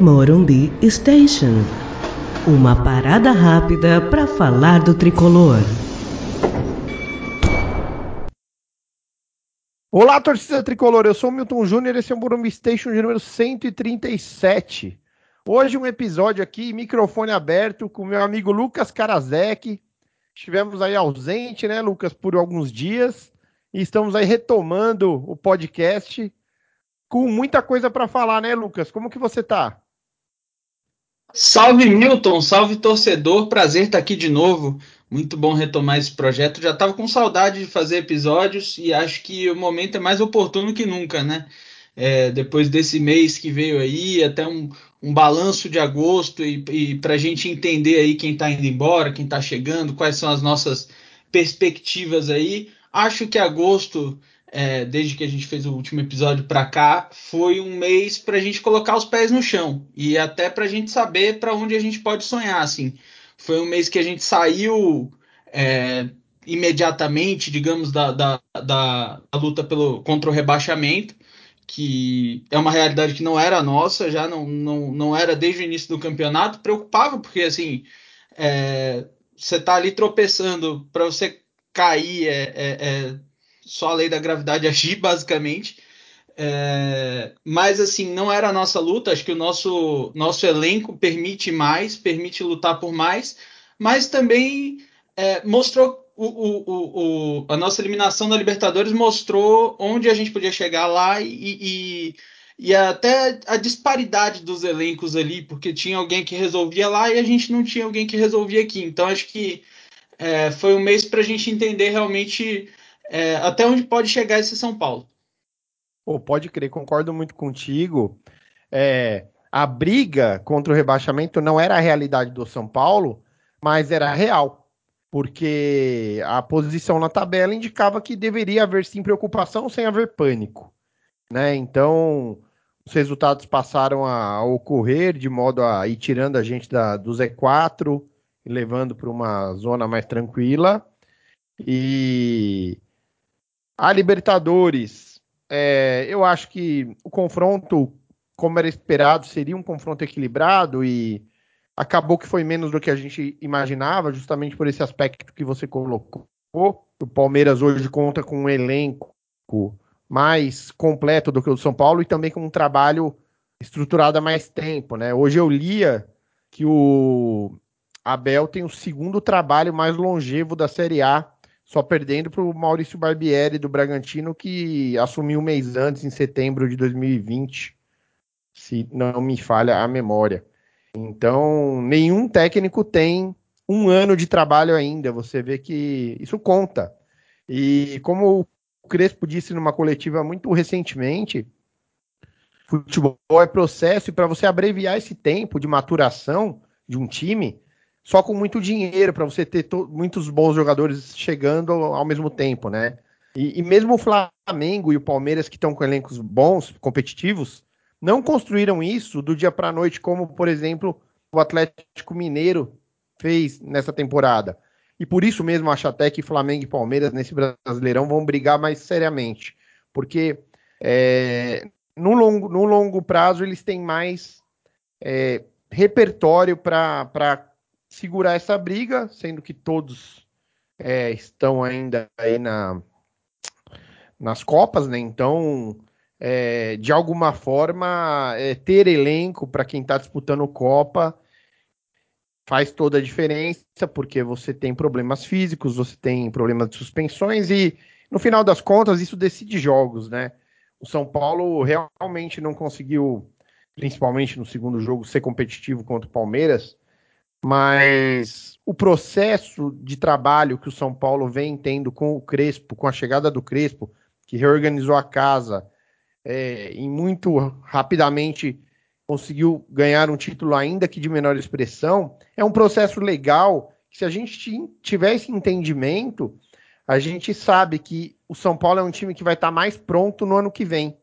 Morumbi Station. Uma parada rápida para falar do tricolor. Olá, torcida tricolor. Eu sou o Milton Júnior. Esse é o Morumbi Station de número 137. Hoje um episódio aqui, microfone aberto, com meu amigo Lucas Karasek. Estivemos aí ausente, né, Lucas, por alguns dias. E estamos aí retomando o podcast com muita coisa para falar, né, Lucas? Como que você tá? Salve Milton, salve torcedor, prazer estar aqui de novo. Muito bom retomar esse projeto. Já estava com saudade de fazer episódios e acho que o momento é mais oportuno que nunca, né? É, depois desse mês que veio aí, até um, um balanço de agosto e, e para a gente entender aí quem está indo embora, quem está chegando, quais são as nossas perspectivas aí. Acho que agosto é, desde que a gente fez o último episódio para cá, foi um mês para a gente colocar os pés no chão e até para a gente saber para onde a gente pode sonhar. Assim, foi um mês que a gente saiu é, imediatamente, digamos, da, da, da, da, luta pelo contra o rebaixamento, que é uma realidade que não era nossa, já não, não, não era desde o início do campeonato. Preocupava porque assim é, você tá ali tropeçando para você cair é, é, é só a lei da gravidade agir, basicamente. É, mas assim, não era a nossa luta. Acho que o nosso, nosso elenco permite mais, permite lutar por mais, mas também é, mostrou o, o, o, a nossa eliminação da Libertadores mostrou onde a gente podia chegar lá e, e, e até a disparidade dos elencos ali, porque tinha alguém que resolvia lá e a gente não tinha alguém que resolvia aqui. Então acho que é, foi um mês para a gente entender realmente é, até onde pode chegar esse São Paulo. Pô, pode crer, concordo muito contigo. É, a briga contra o rebaixamento não era a realidade do São Paulo, mas era real, porque a posição na tabela indicava que deveria haver sim preocupação sem haver pânico. Né? Então, os resultados passaram a ocorrer de modo a ir tirando a gente da, do Z4 e levando para uma zona mais tranquila. E a Libertadores, é, eu acho que o confronto, como era esperado, seria um confronto equilibrado e acabou que foi menos do que a gente imaginava, justamente por esse aspecto que você colocou. O Palmeiras hoje conta com um elenco mais completo do que o do São Paulo e também com um trabalho estruturado há mais tempo, né? Hoje eu lia que o Abel tem o segundo trabalho mais longevo da Série A só perdendo para o Maurício Barbieri do Bragantino, que assumiu um mês antes, em setembro de 2020, se não me falha a memória. Então, nenhum técnico tem um ano de trabalho ainda. Você vê que isso conta. E como o Crespo disse numa coletiva muito recentemente, futebol é processo e para você abreviar esse tempo de maturação de um time, só com muito dinheiro para você ter muitos bons jogadores chegando ao mesmo tempo, né? E, e mesmo o Flamengo e o Palmeiras, que estão com elencos bons, competitivos, não construíram isso do dia para a noite, como, por exemplo, o Atlético Mineiro fez nessa temporada. E por isso mesmo acho até que Flamengo e Palmeiras nesse Brasileirão vão brigar mais seriamente. Porque é, no, longo, no longo prazo eles têm mais é, repertório para segurar essa briga, sendo que todos é, estão ainda aí na, nas Copas, né? Então, é, de alguma forma, é, ter elenco para quem está disputando Copa faz toda a diferença, porque você tem problemas físicos, você tem problemas de suspensões e, no final das contas, isso decide jogos, né? O São Paulo realmente não conseguiu, principalmente no segundo jogo, ser competitivo contra o Palmeiras mas o processo de trabalho que o São Paulo vem tendo com o Crespo, com a chegada do Crespo, que reorganizou a casa é, e muito rapidamente conseguiu ganhar um título, ainda que de menor expressão, é um processo legal que, se a gente tiver esse entendimento, a gente sabe que o São Paulo é um time que vai estar mais pronto no ano que vem,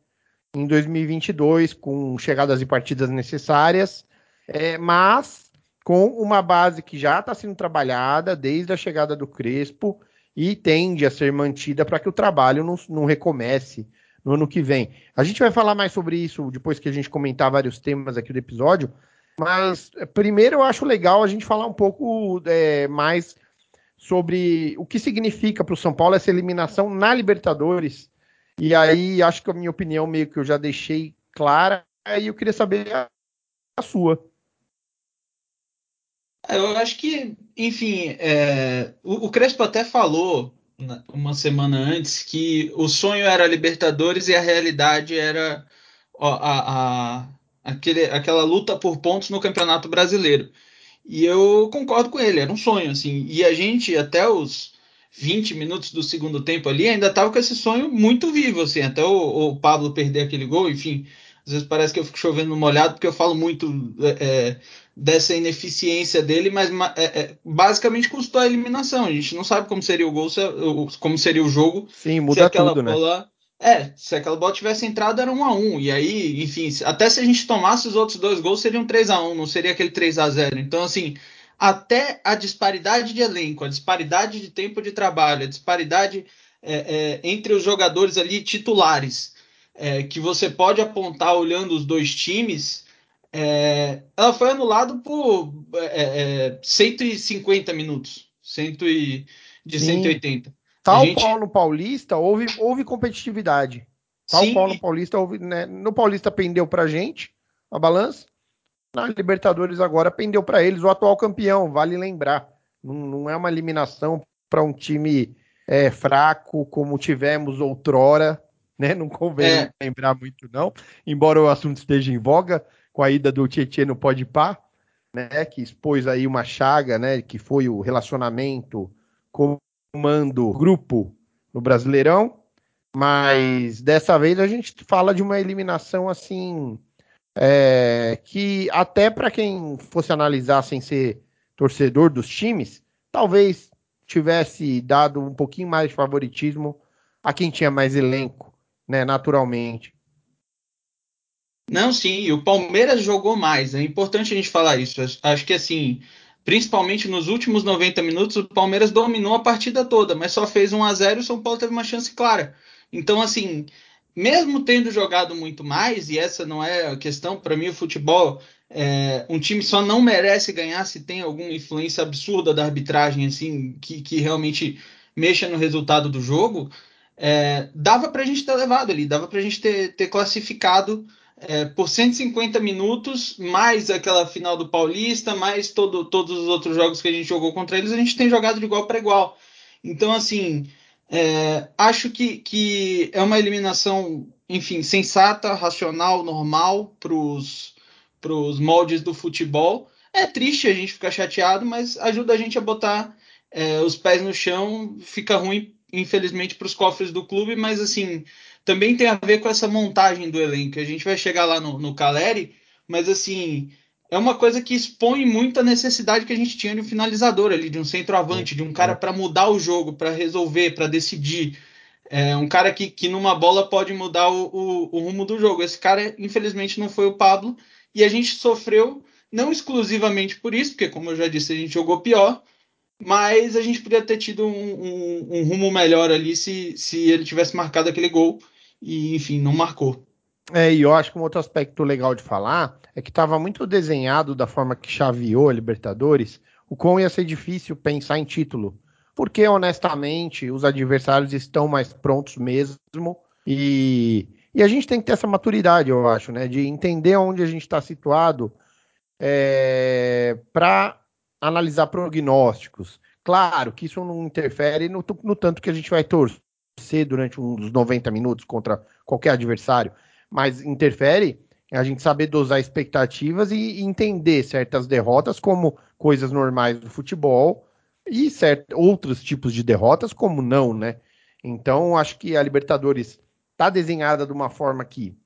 em 2022, com chegadas e partidas necessárias, é, mas com uma base que já está sendo trabalhada desde a chegada do Crespo e tende a ser mantida para que o trabalho não, não recomece no ano que vem. A gente vai falar mais sobre isso depois que a gente comentar vários temas aqui do episódio, mas é, primeiro eu acho legal a gente falar um pouco é, mais sobre o que significa para o São Paulo essa eliminação na Libertadores. E aí acho que a minha opinião meio que eu já deixei clara, e eu queria saber a, a sua. Eu acho que, enfim, é, o, o, Crespo até falou uma semana antes que o sonho era Libertadores e a realidade era a, a, aquele, aquela luta por pontos no Campeonato Brasileiro. E eu concordo com ele, era um sonho, assim. E a gente, até os 20 minutos do segundo tempo ali, ainda estava com esse sonho muito vivo, assim, até o, o, Pablo perder aquele gol, enfim. Às vezes parece que eu fico chovendo molhado, porque eu falo muito é, é dessa ineficiência dele, mas é, é, basicamente custou a eliminação. A gente não sabe como seria o gol, se, como seria o jogo. Sim, muda tudo, né? bola, né? É, se aquela bola tivesse entrado era 1 a 1 E aí, enfim, até se a gente tomasse os outros dois gols, seriam 3 a 1 não seria aquele 3 a 0 Então, assim, até a disparidade de elenco, a disparidade de tempo de trabalho, a disparidade é, é, entre os jogadores ali titulares, é, que você pode apontar olhando os dois times, é, ela foi anulada por 150 é, minutos, 100 e, de Sim. 180. Tal gente... Paulo Paulista, houve, houve competitividade. Tal Sim. Paulo Paulista, houve, né, no Paulista pendeu pra gente a balança. Na Libertadores agora pendeu para eles o atual campeão, vale lembrar. Não, não é uma eliminação para um time é, fraco como tivemos outrora, né? Não convém é. lembrar muito não, embora o assunto esteja em voga com a ida do Tietchan no Podpah, né? Que expôs aí uma chaga, né? Que foi o relacionamento com comando grupo no Brasileirão, mas dessa vez a gente fala de uma eliminação assim é, que até para quem fosse analisar sem ser torcedor dos times, talvez tivesse dado um pouquinho mais de favoritismo a quem tinha mais elenco, né, naturalmente. Não, sim, o Palmeiras jogou mais. É importante a gente falar isso. Acho que assim, principalmente nos últimos 90 minutos, o Palmeiras dominou a partida toda, mas só fez 1 a 0 e o São Paulo teve uma chance clara. Então, assim, mesmo tendo jogado muito mais, e essa não é a questão, para mim o futebol, é, um time só não merece ganhar se tem alguma influência absurda da arbitragem, assim, que, que realmente mexa no resultado do jogo, é, dava para a gente ter levado ali, dava para a gente ter, ter classificado é, por 150 minutos, mais aquela final do Paulista, mais todo, todos os outros jogos que a gente jogou contra eles, a gente tem jogado de igual para igual. Então, assim, é, acho que, que é uma eliminação, enfim, sensata, racional, normal para os moldes do futebol. É triste a gente ficar chateado, mas ajuda a gente a botar é, os pés no chão. Fica ruim, infelizmente, para os cofres do clube, mas assim também tem a ver com essa montagem do elenco. A gente vai chegar lá no, no Caleri, mas assim, é uma coisa que expõe muito a necessidade que a gente tinha de um finalizador ali, de um centroavante, de um cara para mudar o jogo, para resolver, para decidir. É um cara que, que numa bola pode mudar o, o, o, rumo do jogo. Esse cara, infelizmente, não foi o Pablo. E a gente sofreu, não exclusivamente por isso, porque, como eu já disse, a gente jogou pior, mas a gente podia ter tido um, um, um rumo melhor ali se, se ele tivesse marcado aquele gol e, enfim, não marcou. É, e eu acho que um outro aspecto legal de falar é que estava muito desenhado da forma que chaveou a Libertadores, o quão ia ser difícil pensar em título. Porque, honestamente, os adversários estão mais prontos mesmo. E, e a gente tem que ter essa maturidade, eu acho, né? De entender onde a gente está situado é, para analisar prognósticos. Claro que isso não interfere no, no tanto que a gente vai torcer durante uns 90 minutos contra qualquer adversário, mas interfere a gente saber dosar expectativas e entender certas derrotas como coisas normais do futebol e certos outros tipos de derrotas como não, né? Então, acho que a Libertadores está desenhada de uma forma que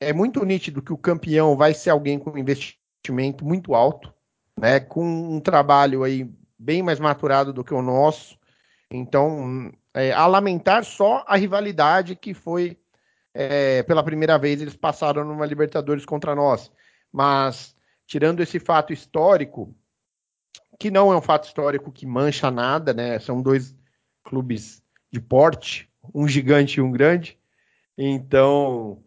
é muito nítido que o campeão vai ser alguém com investimento muito alto, né, com um trabalho aí bem mais maturado do que o nosso. Então, é, a lamentar só a rivalidade que foi é, pela primeira vez eles passaram numa Libertadores contra nós. Mas tirando esse fato histórico, que não é um fato histórico que mancha nada, né? São dois clubes de porte, um gigante e um grande. Então,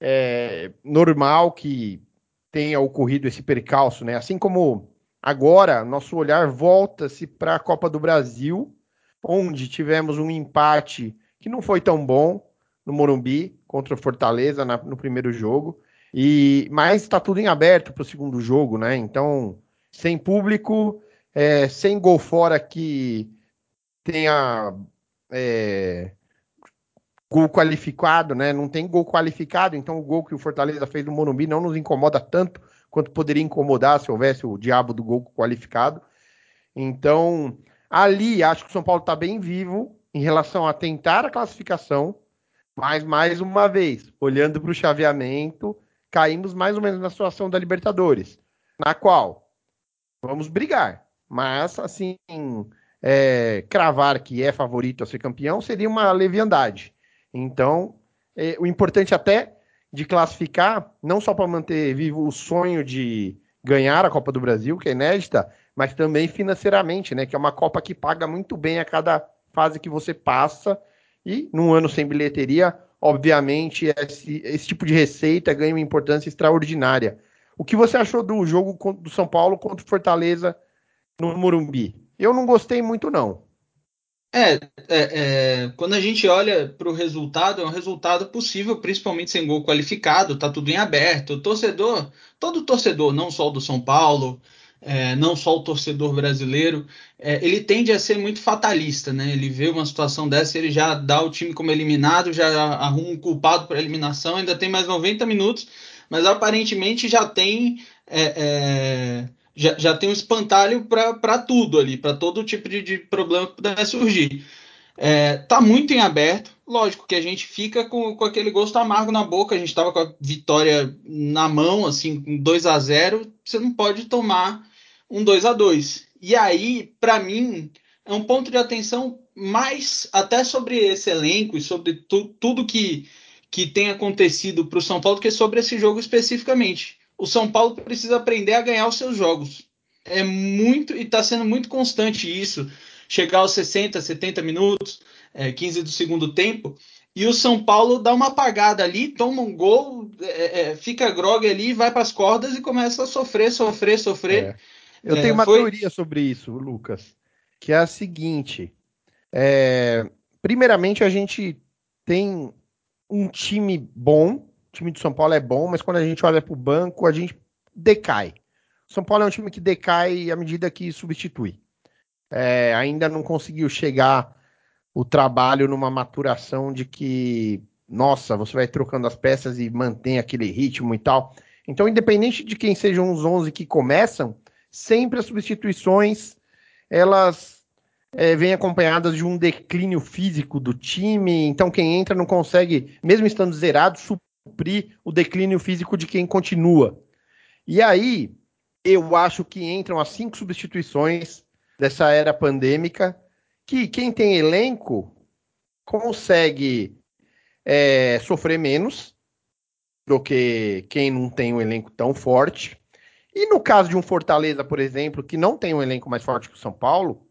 é normal que tenha ocorrido esse percalço, né? Assim como agora nosso olhar volta-se para a Copa do Brasil, onde tivemos um empate que não foi tão bom no Morumbi contra o Fortaleza na, no primeiro jogo. E mas está tudo em aberto para o segundo jogo, né? Então, sem público, é, sem gol fora que tenha é, gol qualificado, né? Não tem gol qualificado, então o gol que o Fortaleza fez no Morumbi não nos incomoda tanto quanto poderia incomodar se houvesse o diabo do gol qualificado. Então, ali acho que o São Paulo está bem vivo em relação a tentar a classificação, mas mais uma vez, olhando para o chaveamento, caímos mais ou menos na situação da Libertadores, na qual vamos brigar, mas assim, é, cravar que é favorito a ser campeão seria uma leviandade. Então, é, o importante até de classificar, não só para manter vivo o sonho de ganhar a Copa do Brasil, que é inédita, mas também financeiramente, né? Que é uma Copa que paga muito bem a cada fase que você passa. E num ano sem bilheteria, obviamente, esse, esse tipo de receita ganha uma importância extraordinária. O que você achou do jogo do São Paulo contra o Fortaleza no Morumbi? Eu não gostei muito, não. É, é, é, quando a gente olha para o resultado, é um resultado possível, principalmente sem gol qualificado, tá tudo em aberto. O torcedor, todo torcedor, não só o do São Paulo, é, não só o torcedor brasileiro, é, ele tende a ser muito fatalista, né? Ele vê uma situação dessa, ele já dá o time como eliminado, já arruma um culpado por eliminação, ainda tem mais 90 minutos, mas aparentemente já tem é, é já, já tem um espantalho para tudo ali, para todo tipo de, de, problema que puder surgir. É, tá muito em aberto, lógico que a gente fica com, com aquele gosto amargo na boca, a gente estava com a vitória na mão, assim, com 2 a 0 você não pode tomar um 2 a 2 E aí, para mim, é um ponto de atenção mais até sobre esse elenco e sobre tu, tudo que, que tem acontecido para o São Paulo, que sobre esse jogo especificamente o São Paulo precisa aprender a ganhar os seus jogos. É muito e está sendo muito constante isso. Chegar aos 60, 70 minutos, é, 15 do segundo tempo, e o São Paulo dá uma apagada ali, toma um gol, é, é, fica grog ali, vai para as cordas e começa a sofrer, sofrer, sofrer. É. Eu tenho uma foi... teoria sobre isso, Lucas, que é a seguinte: é, primeiramente, a gente tem um time bom o time de São Paulo é bom, mas quando a gente olha para o banco, a gente decai. São Paulo é um time que decai à medida que substitui. É, ainda não conseguiu chegar o trabalho numa maturação de que, nossa, você vai trocando as peças e mantém aquele ritmo e tal. Então, independente de quem sejam os 11 que começam, sempre as substituições elas é, vêm acompanhadas de um declínio físico do time. Então, quem entra não consegue, mesmo estando zerado, suprir o declínio físico de quem continua. E aí, eu acho que entram as cinco substituições dessa era pandêmica, que quem tem elenco consegue é, sofrer menos do que quem não tem um elenco tão forte. E no caso de um Fortaleza, por exemplo, que não tem um elenco mais forte que o São Paulo,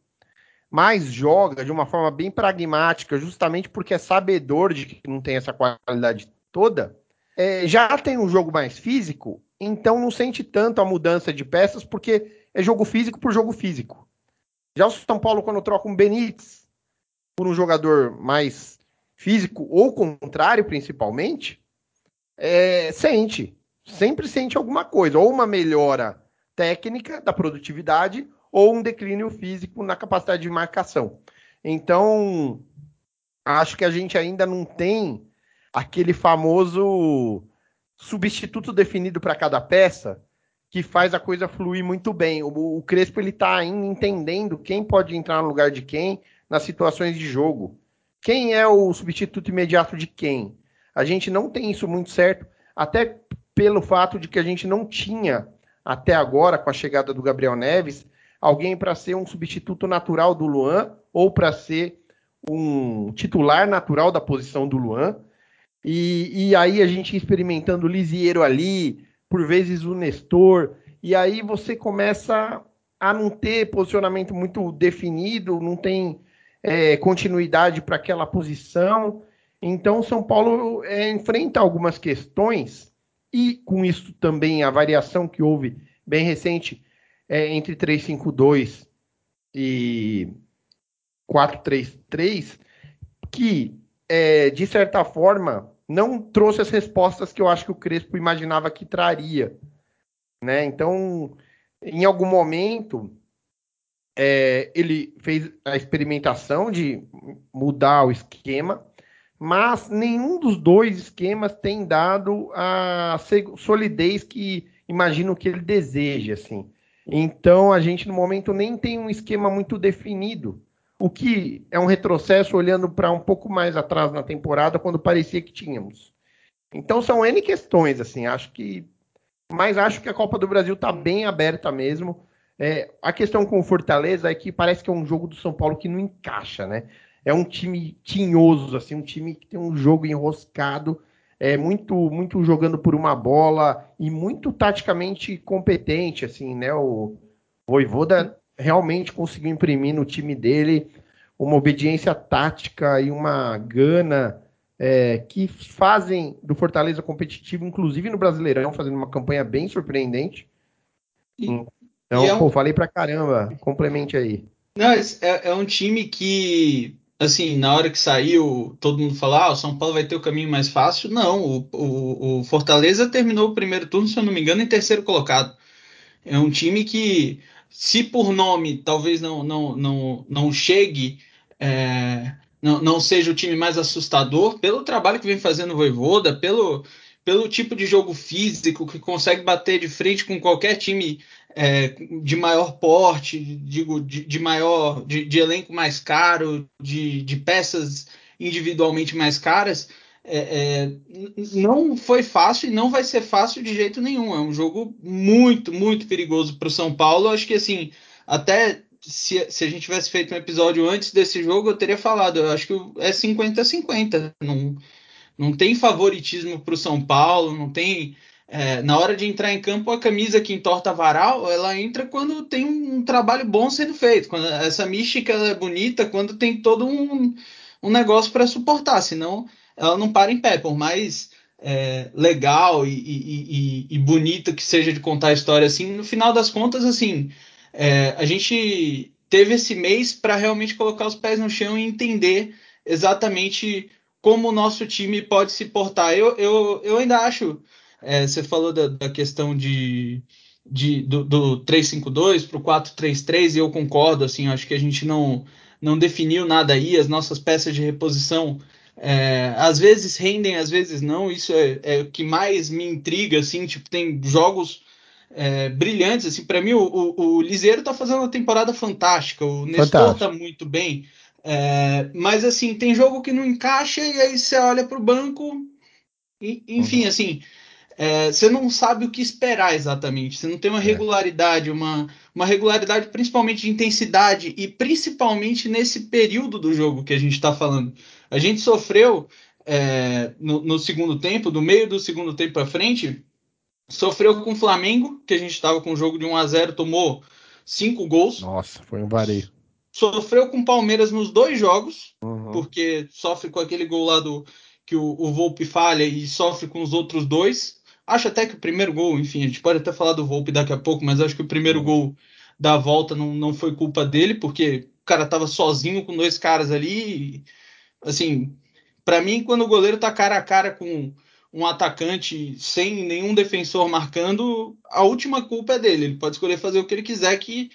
mas joga de uma forma bem pragmática, justamente porque é sabedor de que não tem essa qualidade toda, é, já tem um jogo mais físico, então não sente tanto a mudança de peças, porque é jogo físico por jogo físico. Já o São Paulo, quando troca um Benítez por um jogador mais físico, ou contrário, principalmente, é, sente. Sempre sente alguma coisa, ou uma melhora técnica da produtividade, ou um declínio físico na capacidade de marcação. Então, acho que a gente ainda não tem aquele famoso substituto definido para cada peça que faz a coisa fluir muito bem. O, o Crespo ele está ainda entendendo quem pode entrar no lugar de quem nas situações de jogo. Quem é o substituto imediato de quem? A gente não tem isso muito certo, até pelo fato de que a gente não tinha até agora, com a chegada do Gabriel Neves, alguém para ser um substituto natural do Luan ou para ser um titular natural da posição do Luan. E, e aí a gente experimentando o Lisieiro ali, por vezes o Nestor, e aí você começa a não ter posicionamento muito definido, não tem é, continuidade para aquela posição. Então, São Paulo é, enfrenta algumas questões, e com isso também a variação que houve bem recente é, entre 3-5-2 e 4-3-3, que, é, de certa forma, não trouxe as respostas que eu acho que o Crespo imaginava que traria. Né? Então, em algum momento, é, ele fez a experimentação de mudar o esquema, mas nenhum dos dois esquemas tem dado a solidez que imagino que ele deseja, assim. Então a gente no momento nem tem um esquema muito definido, o que é um retrocesso olhando para um pouco mais atrás na temporada, quando parecia que tínhamos. Então são N questões, assim, acho que. Mas acho que a Copa do Brasil está bem aberta mesmo. É, a questão com o Fortaleza é que parece que é um jogo do São Paulo que não encaixa, né? É um time tinhoso, assim, um time que tem um jogo enroscado, é muito, muito jogando por uma bola e muito taticamente competente, assim, né? O Voivoda realmente conseguiu imprimir no time dele uma obediência tática e uma gana é, que fazem do Fortaleza competitivo, inclusive no Brasileirão, fazendo uma campanha bem surpreendente. E, então, é um... pô, falei pra caramba, complemente aí. Não, é, é, um time que, assim, na hora que saiu, todo mundo falou, ah, o São Paulo vai ter o caminho mais fácil. Não, o, o, o Fortaleza terminou o primeiro turno, se eu não me engano, em terceiro colocado. É um time que, se por nome talvez não, não, não, não chegue, é, não, não seja o time mais assustador, pelo trabalho que vem fazendo o Voivoda, pelo, pelo tipo de jogo físico que consegue bater de frente com qualquer time é, de maior porte, digo, de, de maior, de, de, elenco mais caro, de, de peças individualmente mais caras, é, é, não foi fácil e não vai ser fácil de jeito nenhum. É um jogo muito, muito perigoso para o São Paulo. Acho que assim, até se, se, a gente tivesse feito um episódio antes desse jogo, eu teria falado. Eu acho que é 50-50. Não, não tem favoritismo para o São Paulo, não tem é, na hora de entrar em campo, a camisa que entorta varal, ela entra quando tem um, trabalho bom sendo feito. Quando essa mística é bonita, quando tem todo um, um negócio para suportar, senão ela não para em pé. Por mais é, legal e, e, e, e, bonita que seja de contar a história assim, no final das contas, assim, é, a gente teve esse mês para realmente colocar os pés no chão e entender exatamente como o nosso time pode se portar. Eu, eu, eu ainda acho é, você falou da, da questão de, de, do, do 352 para o 433 e eu concordo, assim, acho que a gente não, não definiu nada aí, as nossas peças de reposição é, às vezes rendem, às vezes não, isso é, é, o que mais me intriga, assim, tipo, tem jogos é, brilhantes, assim, para mim o, o, o Liseiro tá fazendo uma temporada fantástica, o Nestor tá muito bem, é, mas assim, tem jogo que não encaixa e aí você olha para o banco, e, enfim, uhum. assim, é, você não sabe o que esperar exatamente. Você não tem uma é. regularidade, uma, uma regularidade principalmente de intensidade e principalmente nesse período do jogo que a gente está falando. A gente sofreu é, no, no, segundo tempo, do meio do segundo tempo para frente, sofreu com o Flamengo, que a gente estava com um jogo de 1 a 0 tomou cinco gols. Nossa, foi um vareio. Sofreu com o Palmeiras nos dois jogos, uhum. porque sofre com aquele gol lá do que o, o Volpe falha e sofre com os outros dois. Acho até que o primeiro gol, enfim, a gente pode até falar do Volpe daqui a pouco, mas acho que o primeiro uhum. gol da volta não, não foi culpa dele, porque o cara tava sozinho com dois caras ali. E, assim, para mim, quando o goleiro tá cara a cara com um atacante sem nenhum defensor marcando, a última culpa é dele. Ele pode escolher fazer o que ele quiser, que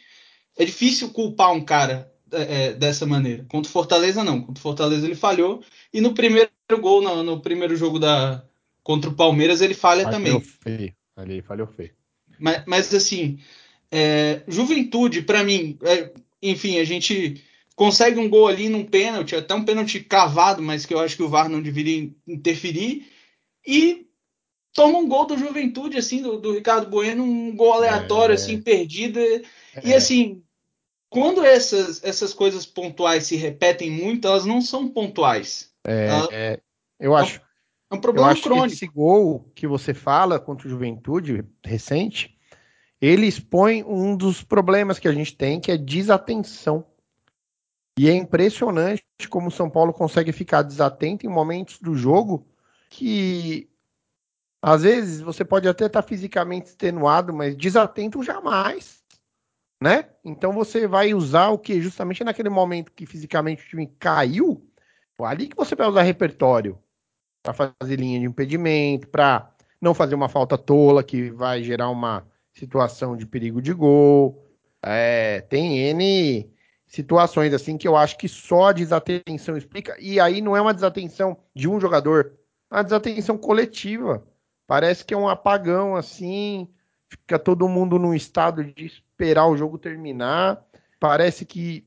é difícil culpar um cara é, é dessa maneira. Contra o Fortaleza, não. Contra o Fortaleza ele falhou. E no primeiro gol, no, no primeiro jogo da, Contra o Palmeiras ele falha falhou também. Feio. Ali falhou feio. Mas, mas assim, é, Juventude, para mim, é, enfim, a gente consegue um gol ali num pênalti, até um pênalti cavado, mas que eu acho que o VAR não deveria interferir. E toma um gol do Juventude, assim, do, do Ricardo Bueno, um gol aleatório, é, assim, perdido. E é. assim, quando essas, essas coisas pontuais se repetem muito, elas não são pontuais. É, é eu acho. É um problema crônico. Que esse gol que você fala contra o Juventude recente, ele expõe um dos problemas que a gente tem, que é desatenção. E é impressionante como o São Paulo consegue ficar desatento em momentos do jogo que às vezes você pode até estar fisicamente extenuado, mas desatento jamais, né? Então você vai usar o que justamente naquele momento que fisicamente o time caiu, ali que você vai usar repertório para fazer linha de impedimento, para não fazer uma falta tola que vai gerar uma situação de perigo de gol. É, tem N situações assim que eu acho que só a desatenção explica, e aí não é uma desatenção de um jogador, é uma desatenção coletiva. Parece que é um apagão assim, fica todo mundo num estado de esperar o jogo terminar. Parece que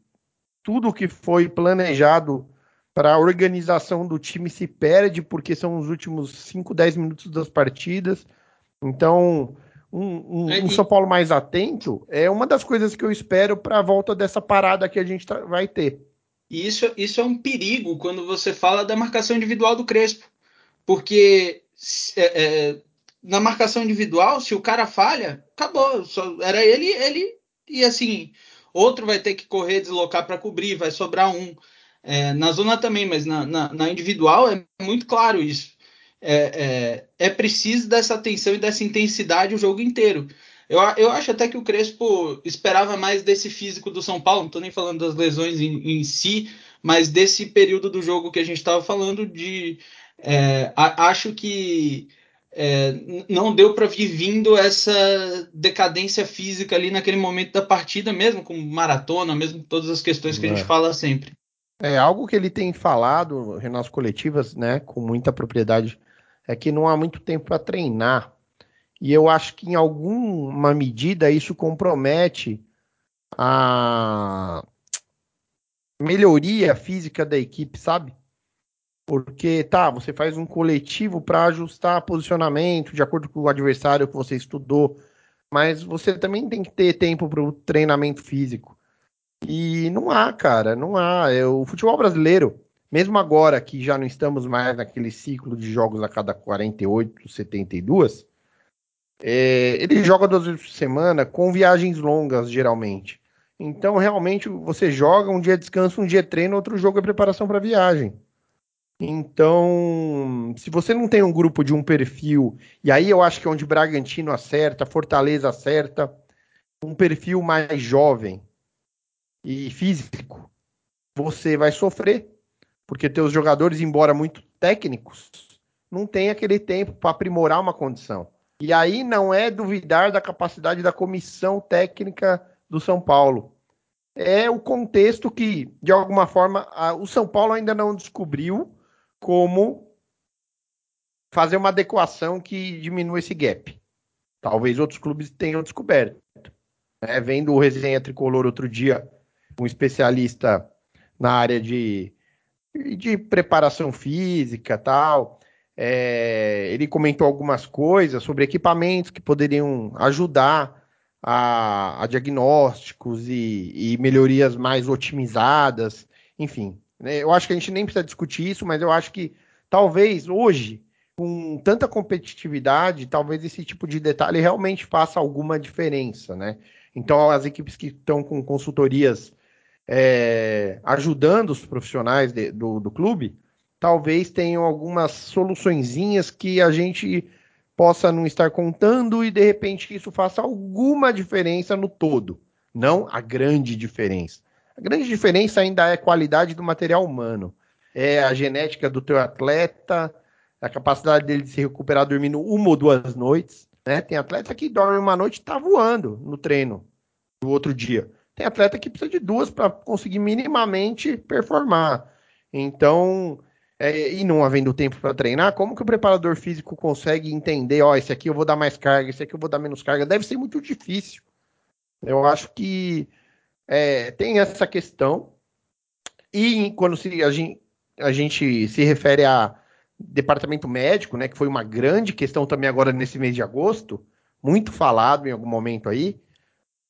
tudo que foi planejado para a organização do time se perde porque são os últimos 5, 10 minutos das partidas. Então, um, um, é, um, São Paulo mais atento é uma das coisas que eu espero para a volta dessa parada que a gente tá, vai ter. E isso, isso é um perigo quando você fala da marcação individual do Crespo. Porque é, é, na marcação individual, se o cara falha, acabou. Só, era ele, ele e assim, outro vai ter que correr, deslocar para cobrir, vai sobrar um. É, na zona também, mas na, na, na, individual é muito claro isso. É, é, é, preciso dessa atenção e dessa intensidade o jogo inteiro. Eu, eu acho até que o Crespo esperava mais desse físico do São Paulo, não estou nem falando das lesões em, em, si, mas desse período do jogo que a gente estava falando de. É, a, acho que é, não deu para vir vindo essa decadência física ali naquele momento da partida, mesmo com maratona, mesmo com todas as questões que a gente é. fala sempre. É algo que ele tem falado nas coletivas, né, com muita propriedade, é que não há muito tempo para treinar. E eu acho que em alguma medida isso compromete a melhoria física da equipe, sabe? Porque tá, você faz um coletivo para ajustar posicionamento de acordo com o adversário que você estudou, mas você também tem que ter tempo para o treinamento físico. E não há, cara, não há. É, o futebol brasileiro, mesmo agora que já não estamos mais naquele ciclo de jogos a cada 48, 72, é, ele joga duas vezes por semana com viagens longas, geralmente. Então, realmente, você joga, um dia descansa, um dia treina, outro jogo é preparação para viagem. Então, se você não tem um grupo de um perfil, e aí eu acho que é onde Bragantino acerta, Fortaleza acerta, um perfil mais jovem, e físico, você vai sofrer, porque teus jogadores, embora muito técnicos, não tem aquele tempo para aprimorar uma condição. E aí não é duvidar da capacidade da comissão técnica do São Paulo. É o contexto que, de alguma forma, a, o São Paulo ainda não descobriu como fazer uma adequação que diminua esse gap. Talvez outros clubes tenham descoberto. É, vendo o Resenha Tricolor outro dia um especialista na área de, de preparação física tal. É, ele comentou algumas coisas sobre equipamentos que poderiam ajudar a, a diagnósticos e, e, melhorias mais otimizadas, enfim. Né, eu acho que a gente nem precisa discutir isso, mas eu acho que talvez hoje, com tanta competitividade, talvez esse tipo de detalhe realmente faça alguma diferença, né? Então, as equipes que estão com consultorias é, ajudando os profissionais de, do, do clube, talvez tenham algumas soluçõezinhas que a gente possa não estar contando e de repente isso faça alguma diferença no todo, não a grande diferença. A grande diferença ainda é a qualidade do material humano, é a genética do teu atleta, a capacidade dele de se recuperar dormindo uma ou duas noites. Né? Tem atleta que dorme uma noite e está voando no treino do outro dia. Tem atleta que precisa de duas para conseguir minimamente performar. Então, é, e não havendo tempo para treinar, como que o preparador físico consegue entender, ó, esse aqui eu vou dar mais carga, esse aqui eu vou dar menos carga? Deve ser muito difícil. Eu acho que é, tem essa questão. E quando se, a, gente, a gente se refere a departamento médico, né, que foi uma grande questão também agora nesse mês de agosto, muito falado em algum momento aí,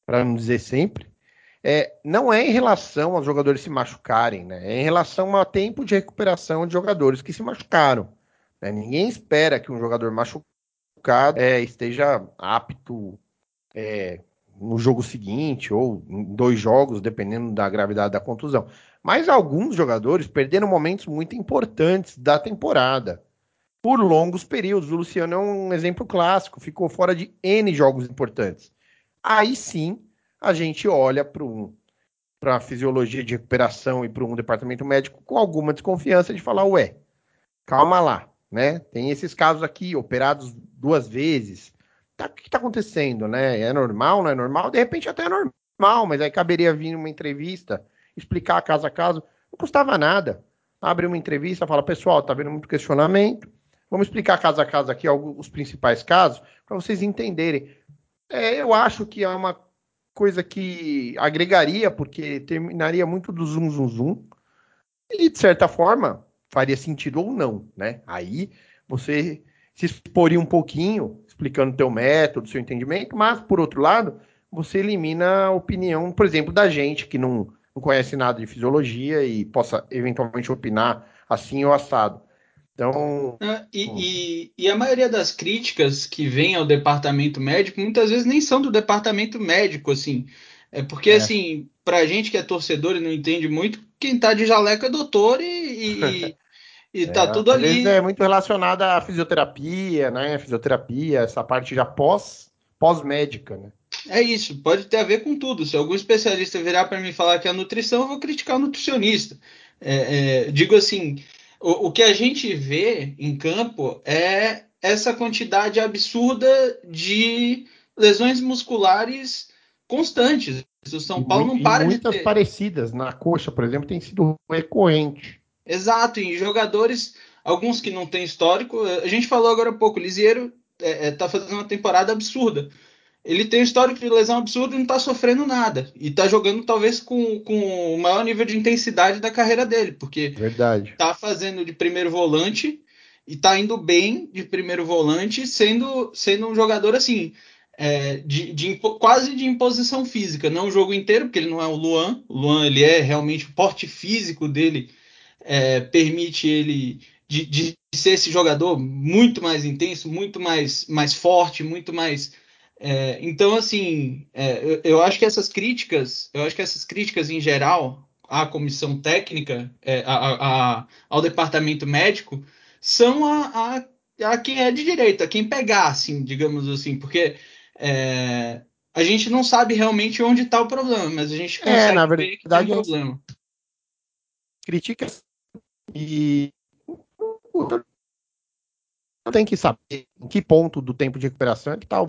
para não dizer sempre é, não é em relação aos jogadores se machucarem, né? É em relação ao tempo de recuperação de jogadores que se machucaram. Né? Ninguém espera que um jogador machucado é, esteja apto é, no jogo seguinte ou em dois jogos, dependendo da gravidade da contusão. Mas alguns jogadores perderam momentos muito importantes da temporada por longos períodos. O Luciano é um exemplo clássico, ficou fora de N jogos importantes. Aí sim, a gente olha para um, a fisiologia de recuperação e para um departamento médico com alguma desconfiança de falar, ué, calma lá, né? Tem esses casos aqui, operados duas vezes. Tá, o que está acontecendo, né? É normal, não é normal? De repente até é normal, mas aí caberia vir uma entrevista, explicar caso a caso. Não custava nada. Abre uma entrevista, fala, pessoal, tá vendo muito questionamento. Vamos explicar caso a caso aqui os principais casos, para vocês entenderem. É, eu acho que é uma coisa que agregaria, porque terminaria muito do zoom, zoom, zoom. E, de certa forma, faria sentido ou não, né? Aí você se exporia um pouquinho, explicando teu método, seu entendimento, mas, por outro lado, você elimina a opinião, por exemplo, da gente que não, não conhece nada de fisiologia e possa eventualmente opinar assim ou assado. Então. Ah, e, e, e, a maioria das críticas que vem ao departamento médico muitas vezes nem são do departamento médico, assim. É porque, é. assim, pra gente que é torcedor e não entende muito, quem tá de jaleco é doutor e, e, e tá é, tudo ali. é muito relacionado à fisioterapia, né? Fisioterapia, essa parte já pós, pós-médica, né? É isso, pode ter a ver com tudo. Se algum especialista virar para mim falar que é nutrição, eu vou criticar o nutricionista. É, é, digo assim, o, o que a gente vê em campo é essa quantidade absurda de lesões musculares constantes. O São Paulo não para muitas de ter. parecidas. Na coxa, por exemplo, tem sido recorrente. Exato, em jogadores, alguns que não têm histórico. A gente falou agora há pouco, o Lisieiro é, é, tá fazendo uma temporada absurda ele tem um histórico de lesão absurdo e não está sofrendo nada. E está jogando talvez com, com o maior nível de intensidade da carreira dele, porque Verdade. tá fazendo de primeiro volante e está indo bem de primeiro volante, sendo, sendo um jogador assim, é, de, de, quase de imposição física, não o jogo inteiro, porque ele não é o Luan. O Luan ele é realmente o porte físico dele é, permite ele de, de ser esse jogador muito mais intenso, muito mais, mais forte, muito mais é, então, assim, é, eu, eu, acho que essas críticas, eu acho que essas críticas em geral à comissão técnica, é, a, a, ao departamento médico, são a, a, a, quem é de direita, quem pegar, assim, digamos assim, porque é, a gente não sabe realmente onde está o problema, mas a gente é, consegue na verdade, ver que tem um problema. Críticas e tem que saber em que ponto do tempo de recuperação é que está o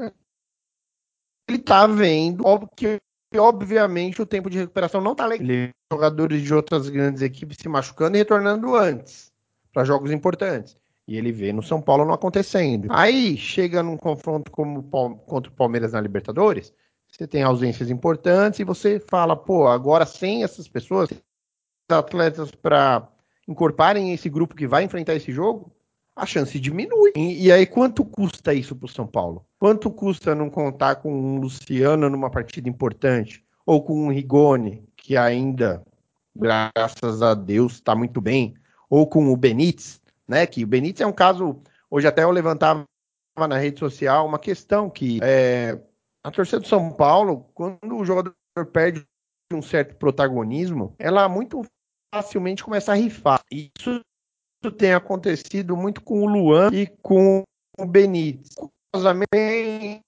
ele tá vendo que obviamente o tempo de recuperação não tá legal. Ele, jogadores de outras grandes equipes se machucando e retornando antes para jogos importantes. E ele vê no São Paulo não acontecendo. Aí chega num confronto como contra o Palmeiras na Libertadores, você tem ausências importantes e você fala, pô, agora sem essas pessoas, atletas para encorparem esse grupo que vai enfrentar esse jogo, a chance diminui. E, e aí, quanto custa isso para o São Paulo? Quanto custa não contar com um Luciano numa partida importante? Ou com um Rigoni, que ainda, graças a Deus, está muito bem? Ou com o Benítez, né? Que o Benítez é um caso. Hoje até eu levantava na rede social uma questão que é, a torcida do São Paulo, quando o jogador perde um certo protagonismo, ela muito facilmente começa a rifar. Isso isso tem acontecido muito com o Luan e com o Benítez. Curiosamente,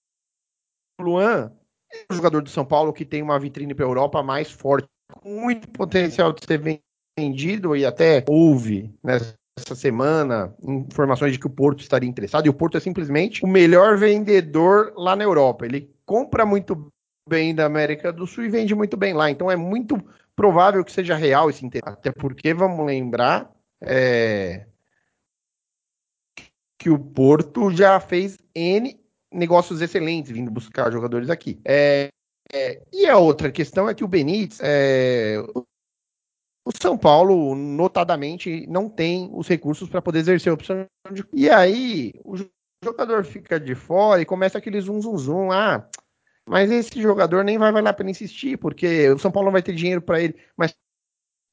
Luan é um jogador do São Paulo que tem uma vitrine para a Europa mais forte, com muito potencial de ser vendido e até houve nessa semana informações de que o Porto estaria interessado e o Porto é simplesmente o melhor vendedor lá na Europa. Ele compra muito bem da América do Sul e vende muito bem lá. Então é muito provável que seja real esse interesse. Até porque vamos lembrar é, que o Porto já fez N negócios excelentes vindo buscar jogadores aqui. É, é, e a outra questão é que o Benítez, é, o São Paulo, notadamente, não tem os recursos para poder exercer a opção de. E aí, o jogador fica de fora e começa aquele zum zum zum. Ah, mas esse jogador nem vai valer a pena insistir, porque o São Paulo não vai ter dinheiro para ele. Mas,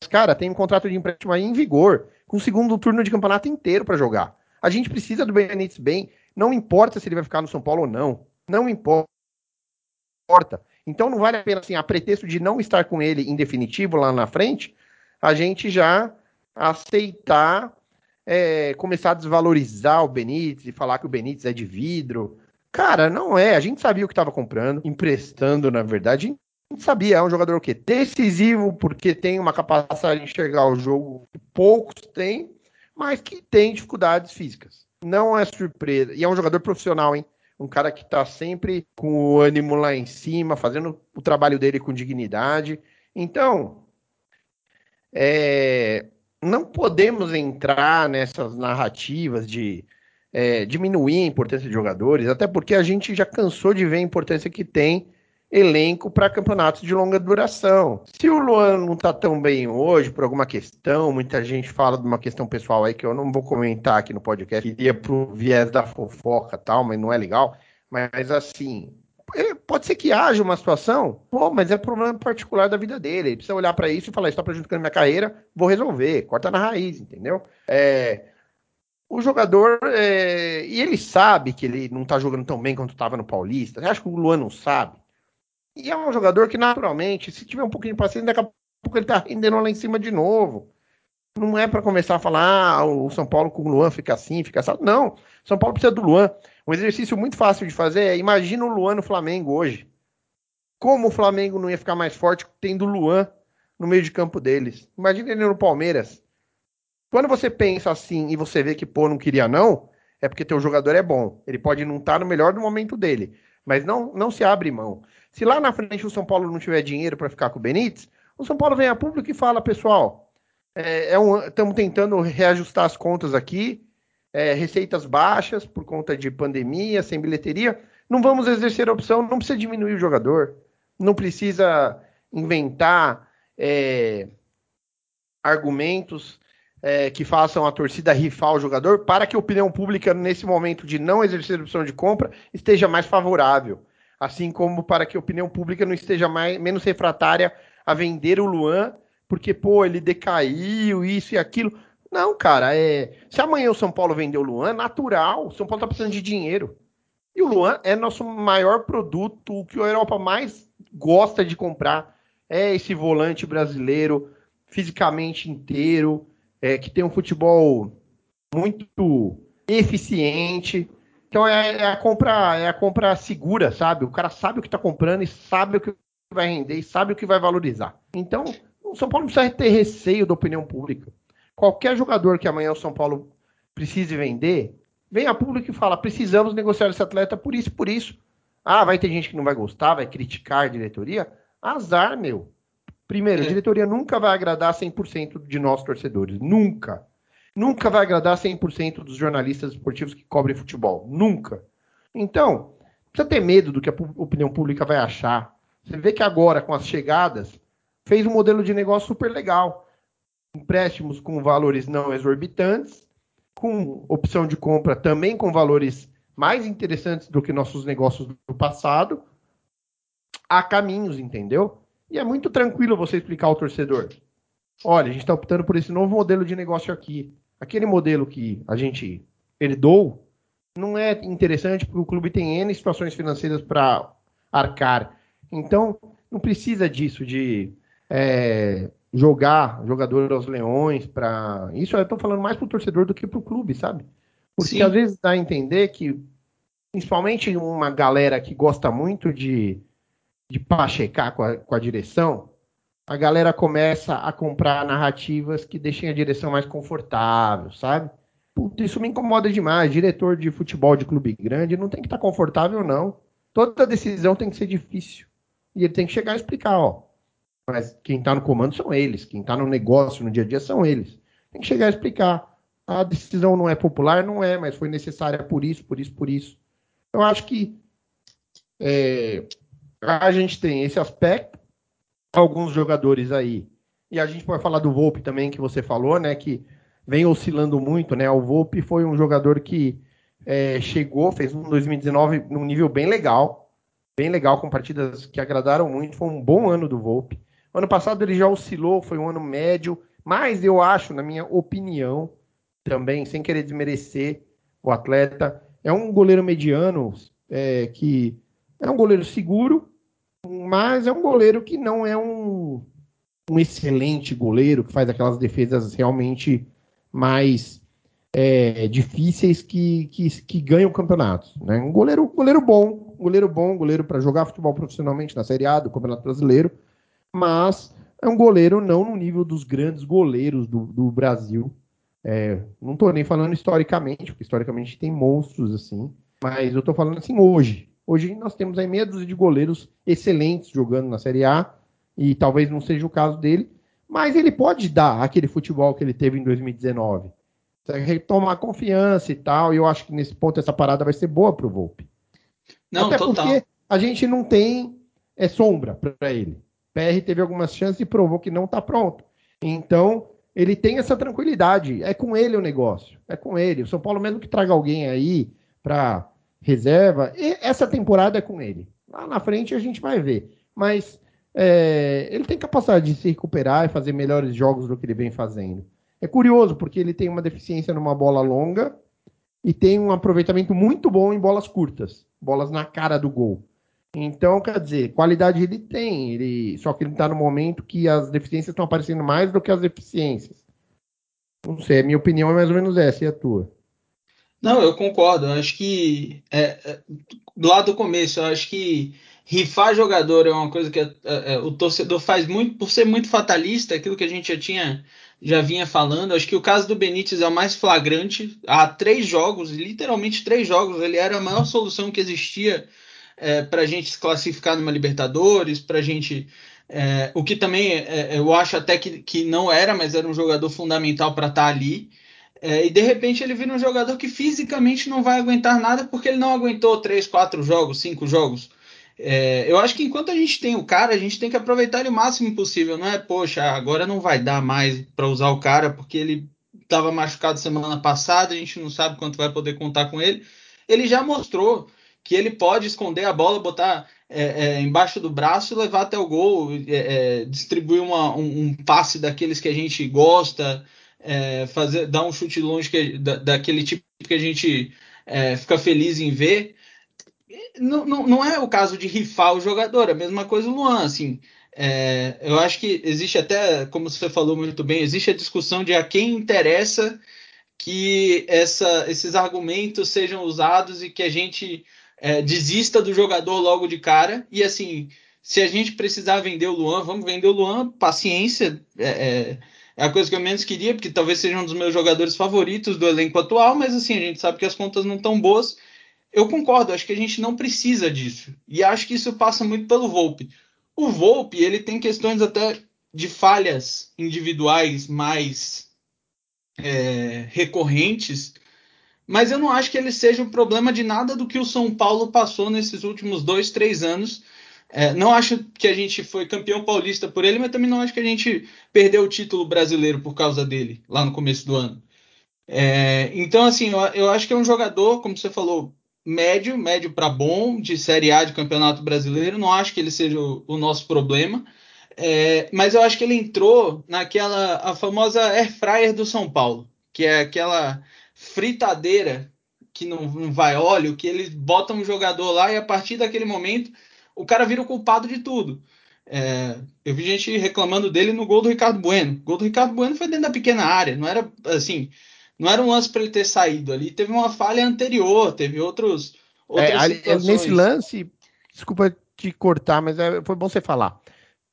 cara, tem um contrato de empréstimo aí em vigor com o segundo turno de campeonato inteiro para jogar. A gente precisa do Benítez bem, não importa se ele vai ficar no São Paulo ou não, não importa. Então não vale a pena, assim, a pretexto de não estar com ele em definitivo lá na frente, a gente já aceitar é, começar a desvalorizar o Benítez e falar que o Benítez é de vidro. Cara, não é. A gente sabia o que estava comprando, emprestando, na verdade. A gente sabia, é um jogador o quê? Decisivo, porque tem uma capacidade de enxergar o jogo que poucos têm, mas que tem dificuldades físicas. Não é surpresa. E é um jogador profissional, hein? Um cara que tá sempre com o ânimo lá em cima, fazendo o trabalho dele com dignidade. Então, é, não podemos entrar nessas narrativas de é, diminuir a importância de jogadores, até porque a gente já cansou de ver a importância que tem elenco para campeonatos de longa duração. Se o Luan não está tão bem hoje por alguma questão, muita gente fala de uma questão pessoal aí que eu não vou comentar aqui no podcast, iria pro viés da fofoca tal, mas não é legal. Mas assim, é, pode ser que haja uma situação, pô, mas é problema particular da vida dele. Ele precisa olhar para isso e falar: está prejudicando minha carreira, vou resolver. Corta na raiz, entendeu? É, o jogador, é, e ele sabe que ele não tá jogando tão bem quanto estava no Paulista. Você acha que o Luan não sabe? E é um jogador que, naturalmente, se tiver um pouquinho de paciência, daqui a pouco ele tá rendendo lá em cima de novo. Não é para começar a falar, ah, o São Paulo com o Luan fica assim, fica assim. Não, São Paulo precisa do Luan. Um exercício muito fácil de fazer é imagina o Luan no Flamengo hoje. Como o Flamengo não ia ficar mais forte tendo o Luan no meio de campo deles? Imagina ele no Palmeiras. Quando você pensa assim e você vê que, pô, não queria não, é porque teu jogador é bom. Ele pode não estar tá no melhor do momento dele, mas não, não se abre mão. Se lá na frente o São Paulo não tiver dinheiro para ficar com o Benítez, o São Paulo vem a público e fala, pessoal, estamos é, é um, tentando reajustar as contas aqui, é, receitas baixas por conta de pandemia, sem bilheteria, não vamos exercer a opção, não precisa diminuir o jogador, não precisa inventar é, argumentos é, que façam a torcida rifar o jogador para que a opinião pública, nesse momento de não exercer opção de compra, esteja mais favorável. Assim como para que a opinião pública não esteja mais, menos refratária a vender o Luan, porque, pô, ele decaiu, isso e aquilo. Não, cara, é. Se amanhã o São Paulo vender o Luan, natural. O São Paulo tá precisando de dinheiro. E o Luan é nosso maior produto, o que a Europa mais gosta de comprar. É esse volante brasileiro, fisicamente inteiro, é, que tem um futebol muito eficiente. Então é, é, a compra, é a compra segura, sabe? O cara sabe o que está comprando e sabe o que vai render e sabe o que vai valorizar. Então, o São Paulo não precisa ter receio da opinião pública qualquer jogador que amanhã o São Paulo precise vender, vem a público e fala: precisamos negociar esse atleta por isso, por isso. Ah, vai ter gente que não vai gostar, vai criticar a diretoria. Azar, meu. Primeiro, a é. diretoria nunca vai agradar 100% de nós torcedores. Nunca. Nunca vai agradar 100% dos jornalistas esportivos que cobrem futebol. Nunca. Então, precisa ter medo do que a opinião pública vai achar. Você vê que agora, com as chegadas, fez um modelo de negócio super legal empréstimos com valores não exorbitantes, com opção de compra também com valores mais interessantes do que nossos negócios do passado. Há caminhos, entendeu? E é muito tranquilo você explicar ao torcedor. Olha, a gente está optando por esse novo modelo de negócio aqui. Aquele modelo que a gente herdou não é interessante porque o clube tem N situações financeiras para arcar. Então, não precisa disso, de é, jogar jogador aos leões para isso eu estou falando mais pro torcedor do que pro clube, sabe? Porque Sim. às vezes dá a entender que principalmente uma galera que gosta muito de de pachecar com a, com a direção, a galera começa a comprar narrativas que deixem a direção mais confortável, sabe? Puta, isso me incomoda demais. Diretor de futebol de clube grande não tem que estar tá confortável, não. Toda decisão tem que ser difícil. E ele tem que chegar e explicar, ó mas quem está no comando são eles, quem está no negócio, no dia a dia, são eles. Tem que chegar a explicar. A decisão não é popular, não é, mas foi necessária por isso, por isso, por isso. Eu acho que é, a gente tem esse aspecto, alguns jogadores aí, e a gente pode falar do Volpe também, que você falou, né, que vem oscilando muito, né, o Volpe foi um jogador que é, chegou, fez um 2019 num nível bem legal, bem legal, com partidas que agradaram muito, foi um bom ano do Volpe, Ano passado ele já oscilou, foi um ano médio, mas eu acho, na minha opinião, também, sem querer desmerecer o atleta, é um goleiro mediano é, que é um goleiro seguro, mas é um goleiro que não é um, um excelente goleiro, que faz aquelas defesas realmente mais é, difíceis que, que, que, ganham campeonatos. Né? Um goleiro, goleiro bom, goleiro bom, goleiro para jogar futebol profissionalmente na Série A do Campeonato Brasileiro, mas é um goleiro não no nível dos grandes goleiros do, do Brasil. É, não estou nem falando historicamente, porque historicamente tem monstros assim, mas eu estou falando assim hoje. Hoje nós temos aí meia dúzia de goleiros excelentes jogando na Série A, e talvez não seja o caso dele, mas ele pode dar aquele futebol que ele teve em 2019 retomar confiança e tal. E eu acho que nesse ponto essa parada vai ser boa pro Volpe. Não, Até total. porque a gente não tem é, sombra para ele. PR teve algumas chances e provou que não está pronto. Então, ele tem essa tranquilidade. É com ele o negócio. É com ele. O São Paulo, mesmo que traga alguém aí para reserva, essa temporada é com ele. Lá na frente a gente vai ver. Mas é, ele tem capacidade de se recuperar e fazer melhores jogos do que ele vem fazendo. É curioso, porque ele tem uma deficiência numa bola longa e tem um aproveitamento muito bom em bolas curtas, bolas na cara do gol. Então, quer dizer, qualidade ele tem, ele... só que ele está no momento que as deficiências estão aparecendo mais do que as eficiências. Não sei, a minha opinião é mais ou menos essa, e a tua? Não, eu concordo. Eu acho que é, é, lá do começo, eu acho que rifar jogador é uma coisa que é, é, o torcedor faz muito por ser muito fatalista, aquilo que a gente já tinha já vinha falando. Acho que o caso do Benítez é o mais flagrante. Há três jogos, literalmente três jogos, ele era a maior solução que existia é, para a gente se classificar numa Libertadores, para a gente. É, o que também é, é, eu acho até que, que não era, mas era um jogador fundamental para estar tá ali. É, e de repente ele vira um jogador que fisicamente não vai aguentar nada porque ele não aguentou três, quatro jogos, cinco jogos. É, eu acho que enquanto a gente tem o cara, a gente tem que aproveitar ele o máximo possível. Não é, poxa, agora não vai dar mais para usar o cara porque ele estava machucado semana passada, a gente não sabe quanto vai poder contar com ele. Ele já mostrou que ele pode esconder a bola, botar é, é, embaixo do braço levar até o gol, é, é, distribuir uma, um, um, passe daqueles que a gente gosta, é, fazer, dar um chute longe que, da, daquele tipo que a gente fica feliz em ver não, não, não é o caso de rifar o jogador, é a mesma coisa o Luan, assim. É, eu acho que existe até, como você falou muito bem, existe a discussão de a quem interessa que essa, esses argumentos sejam usados e que a gente é, desista do jogador logo de cara. E assim, se a gente precisar vender o Luan, vamos vender o Luan, paciência. É, é, a coisa que eu menos queria, porque talvez seja um dos meus jogadores favoritos do elenco atual, mas assim, a gente sabe que as contas não estão boas eu concordo, acho que a gente não precisa disso. E acho que isso passa muito pelo Volpe. O Volpe, ele tem questões até de falhas individuais mais é, recorrentes, mas eu não acho que ele seja o problema de nada do que o São Paulo passou nesses últimos dois, três anos. É, não acho que a gente foi campeão paulista por ele, mas também não acho que a gente perdeu o título brasileiro por causa dele, lá no começo do ano. É, então, assim, eu, eu, acho que é um jogador, como você falou, médio, médio para bom, de Série A de Campeonato Brasileiro. Não acho que ele seja o, o nosso problema. É, mas eu acho que ele entrou naquela a famosa air fryer do São Paulo, que é aquela fritadeira que não, não vai óleo, que eles botam um jogador lá e a partir daquele momento o cara vira o culpado de tudo. É, eu vi gente reclamando dele no gol do Ricardo Bueno. O gol do Ricardo Bueno foi dentro da pequena área, não era assim não era um lance para ele ter saído ali. Teve uma falha anterior, teve outros. É, ali, nesse lance, desculpa te cortar, mas é, foi bom você falar.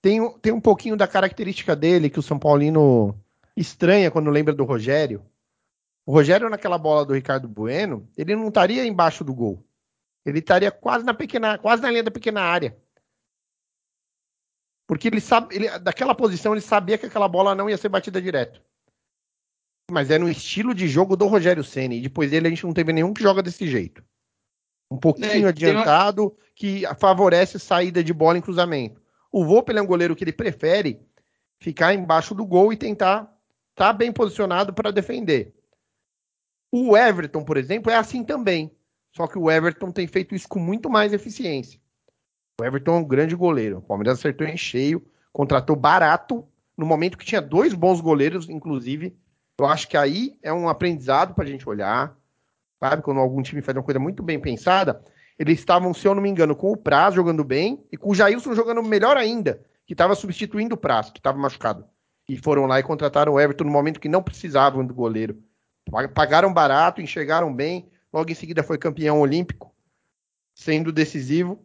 Tem, tem um pouquinho da característica dele que o São Paulino estranha quando lembra do Rogério. O Rogério, naquela bola do Ricardo Bueno, ele não estaria embaixo do gol. Ele estaria quase na pequena, quase na linha da pequena área. Porque ele sabe, ele, daquela posição ele sabia que aquela bola não ia ser batida direto mas é no estilo de jogo do Rogério Ceni. E depois dele a gente não teve nenhum que joga desse jeito. Um pouquinho é, adiantado, uma... que favorece saída de bola em cruzamento. O Volpe é um goleiro que ele prefere ficar embaixo do gol e tentar estar tá bem posicionado para defender. O Everton, por exemplo, é assim também. Só que o Everton tem feito isso com muito mais eficiência. O Everton é um grande goleiro. O Palmeiras acertou em cheio, contratou barato, no momento que tinha dois bons goleiros, inclusive, eu acho que aí é um aprendizado para a gente olhar, sabe? Quando algum time faz uma coisa muito bem pensada. Eles estavam, se eu não me engano, com o Praz jogando bem e com o Jailson jogando melhor ainda, que estava substituindo o Praz, que estava machucado. E foram lá e contrataram o Everton no momento que não precisavam do goleiro. Pagaram barato, enxergaram bem. Logo em seguida foi campeão olímpico, sendo decisivo.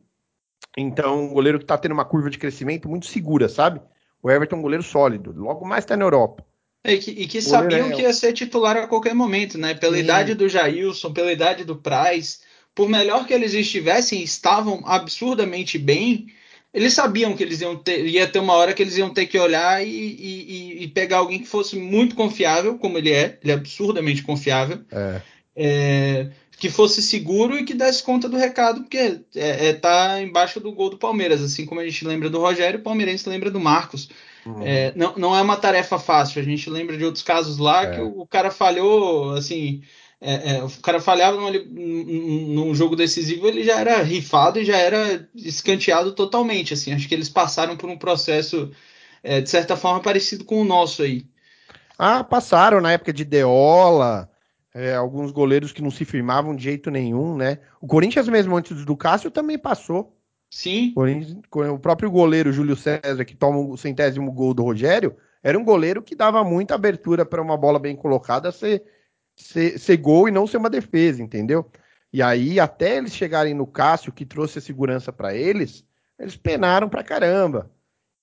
Então, um goleiro que está tendo uma curva de crescimento muito segura, sabe? O Everton é um goleiro sólido. Logo mais está na Europa. É, e que, e que sabiam é... que ia ser titular a qualquer momento, né? Pela Sim. idade do Jailson, pela idade do Price, por melhor que eles estivessem, estavam absurdamente bem. Eles sabiam que eles iam ter, ia ter uma hora que eles iam ter que olhar e, e, e pegar alguém que fosse muito confiável, como ele é, ele é absurdamente confiável. É. É, que fosse seguro e que desse conta do recado, porque é, é, tá embaixo do gol do Palmeiras, assim como a gente lembra do Rogério, o Palmeirense lembra do Marcos. Uhum. É, não, não é uma tarefa fácil, a gente lembra de outros casos lá é. que o, o, cara falhou, assim, é, é, o cara falhava num, num, jogo decisivo, ele já era rifado e já era escanteado totalmente, assim, acho que eles passaram por um processo, é, de certa forma, parecido com o nosso aí. Ah, passaram na época de Deola, é, alguns goleiros que não se firmavam de jeito nenhum, né? O Corinthians mesmo antes do Cássio também passou. Sim. O próprio goleiro Júlio César, que toma o centésimo gol do Rogério, era um goleiro que dava muita abertura para uma bola bem colocada ser, ser, ser gol e não ser uma defesa, entendeu? E aí, até eles chegarem no Cássio, que trouxe a segurança para eles, eles penaram pra caramba.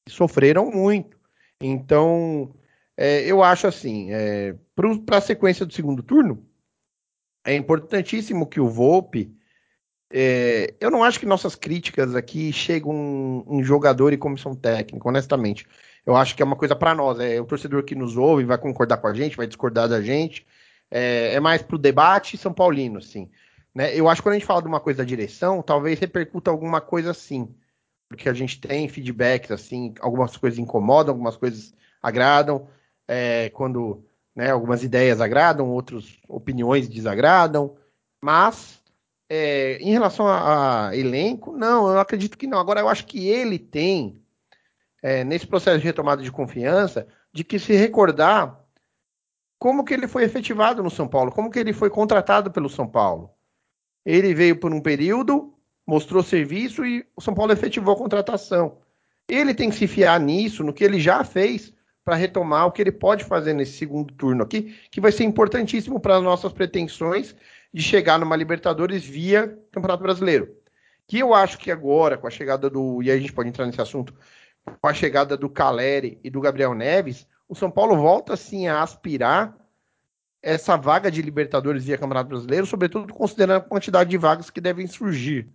E sofreram muito. Então, é, eu acho assim, é, para a sequência do segundo turno, é importantíssimo que o Volpe. É, eu não acho que nossas críticas aqui chegam em jogador e comissão técnica, honestamente. Eu acho que é uma coisa para nós. É o torcedor que nos ouve, vai concordar com a gente, vai discordar da gente. É, é mais para o debate São Paulino, assim. Né? Eu acho que quando a gente fala de uma coisa da direção, talvez repercuta alguma coisa assim. Porque a gente tem feedbacks, assim, algumas coisas incomodam, algumas coisas agradam é, quando né, algumas ideias agradam, outras opiniões desagradam, mas é, em relação a, a, elenco, não, eu acredito que não. Agora, eu acho que ele tem, é, nesse processo de retomada de confiança, de que se recordar como que ele foi efetivado no São Paulo, como que ele foi contratado pelo São Paulo. Ele veio por um período, mostrou serviço e o São Paulo efetivou a contratação. Ele tem que se fiar nisso, no que ele já fez, para retomar o que ele pode fazer nesse segundo turno aqui, que vai ser importantíssimo para as nossas pretensões de chegar numa Libertadores via Campeonato Brasileiro. Que eu acho que agora, com a chegada do. E aí a gente pode entrar nesse assunto, com a chegada do Caleri e do Gabriel Neves, o São Paulo volta sim a aspirar essa vaga de Libertadores via Campeonato Brasileiro, sobretudo considerando a quantidade de vagas que devem surgir.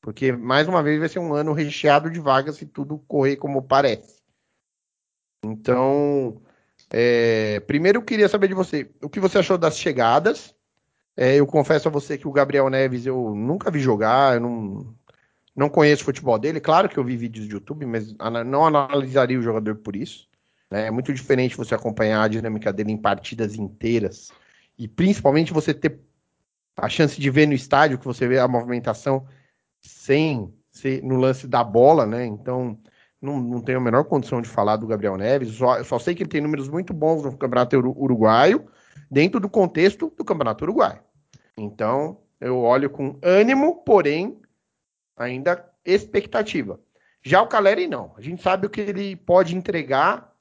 Porque, mais uma vez, vai ser um ano recheado de vagas se tudo correr como parece. Então, é, primeiro eu queria saber de você, o que você achou das chegadas? É, eu confesso a você que o Gabriel Neves eu nunca vi jogar, eu não, não conheço o futebol dele. Claro que eu vi vídeos de YouTube, mas não analisaria o jogador por isso. Né? É muito diferente você acompanhar a dinâmica dele em partidas inteiras e principalmente você ter a chance de ver no estádio que você vê a movimentação sem ser no lance da bola, né? Então não, não tenho a menor condição de falar do Gabriel Neves, só, só sei que ele tem números muito bons no Campeonato Uruguaio, dentro do contexto do Campeonato Uruguaio. Então, eu olho com ânimo, porém, ainda expectativa. Já o Caleri, não. A gente sabe o que ele pode entregar,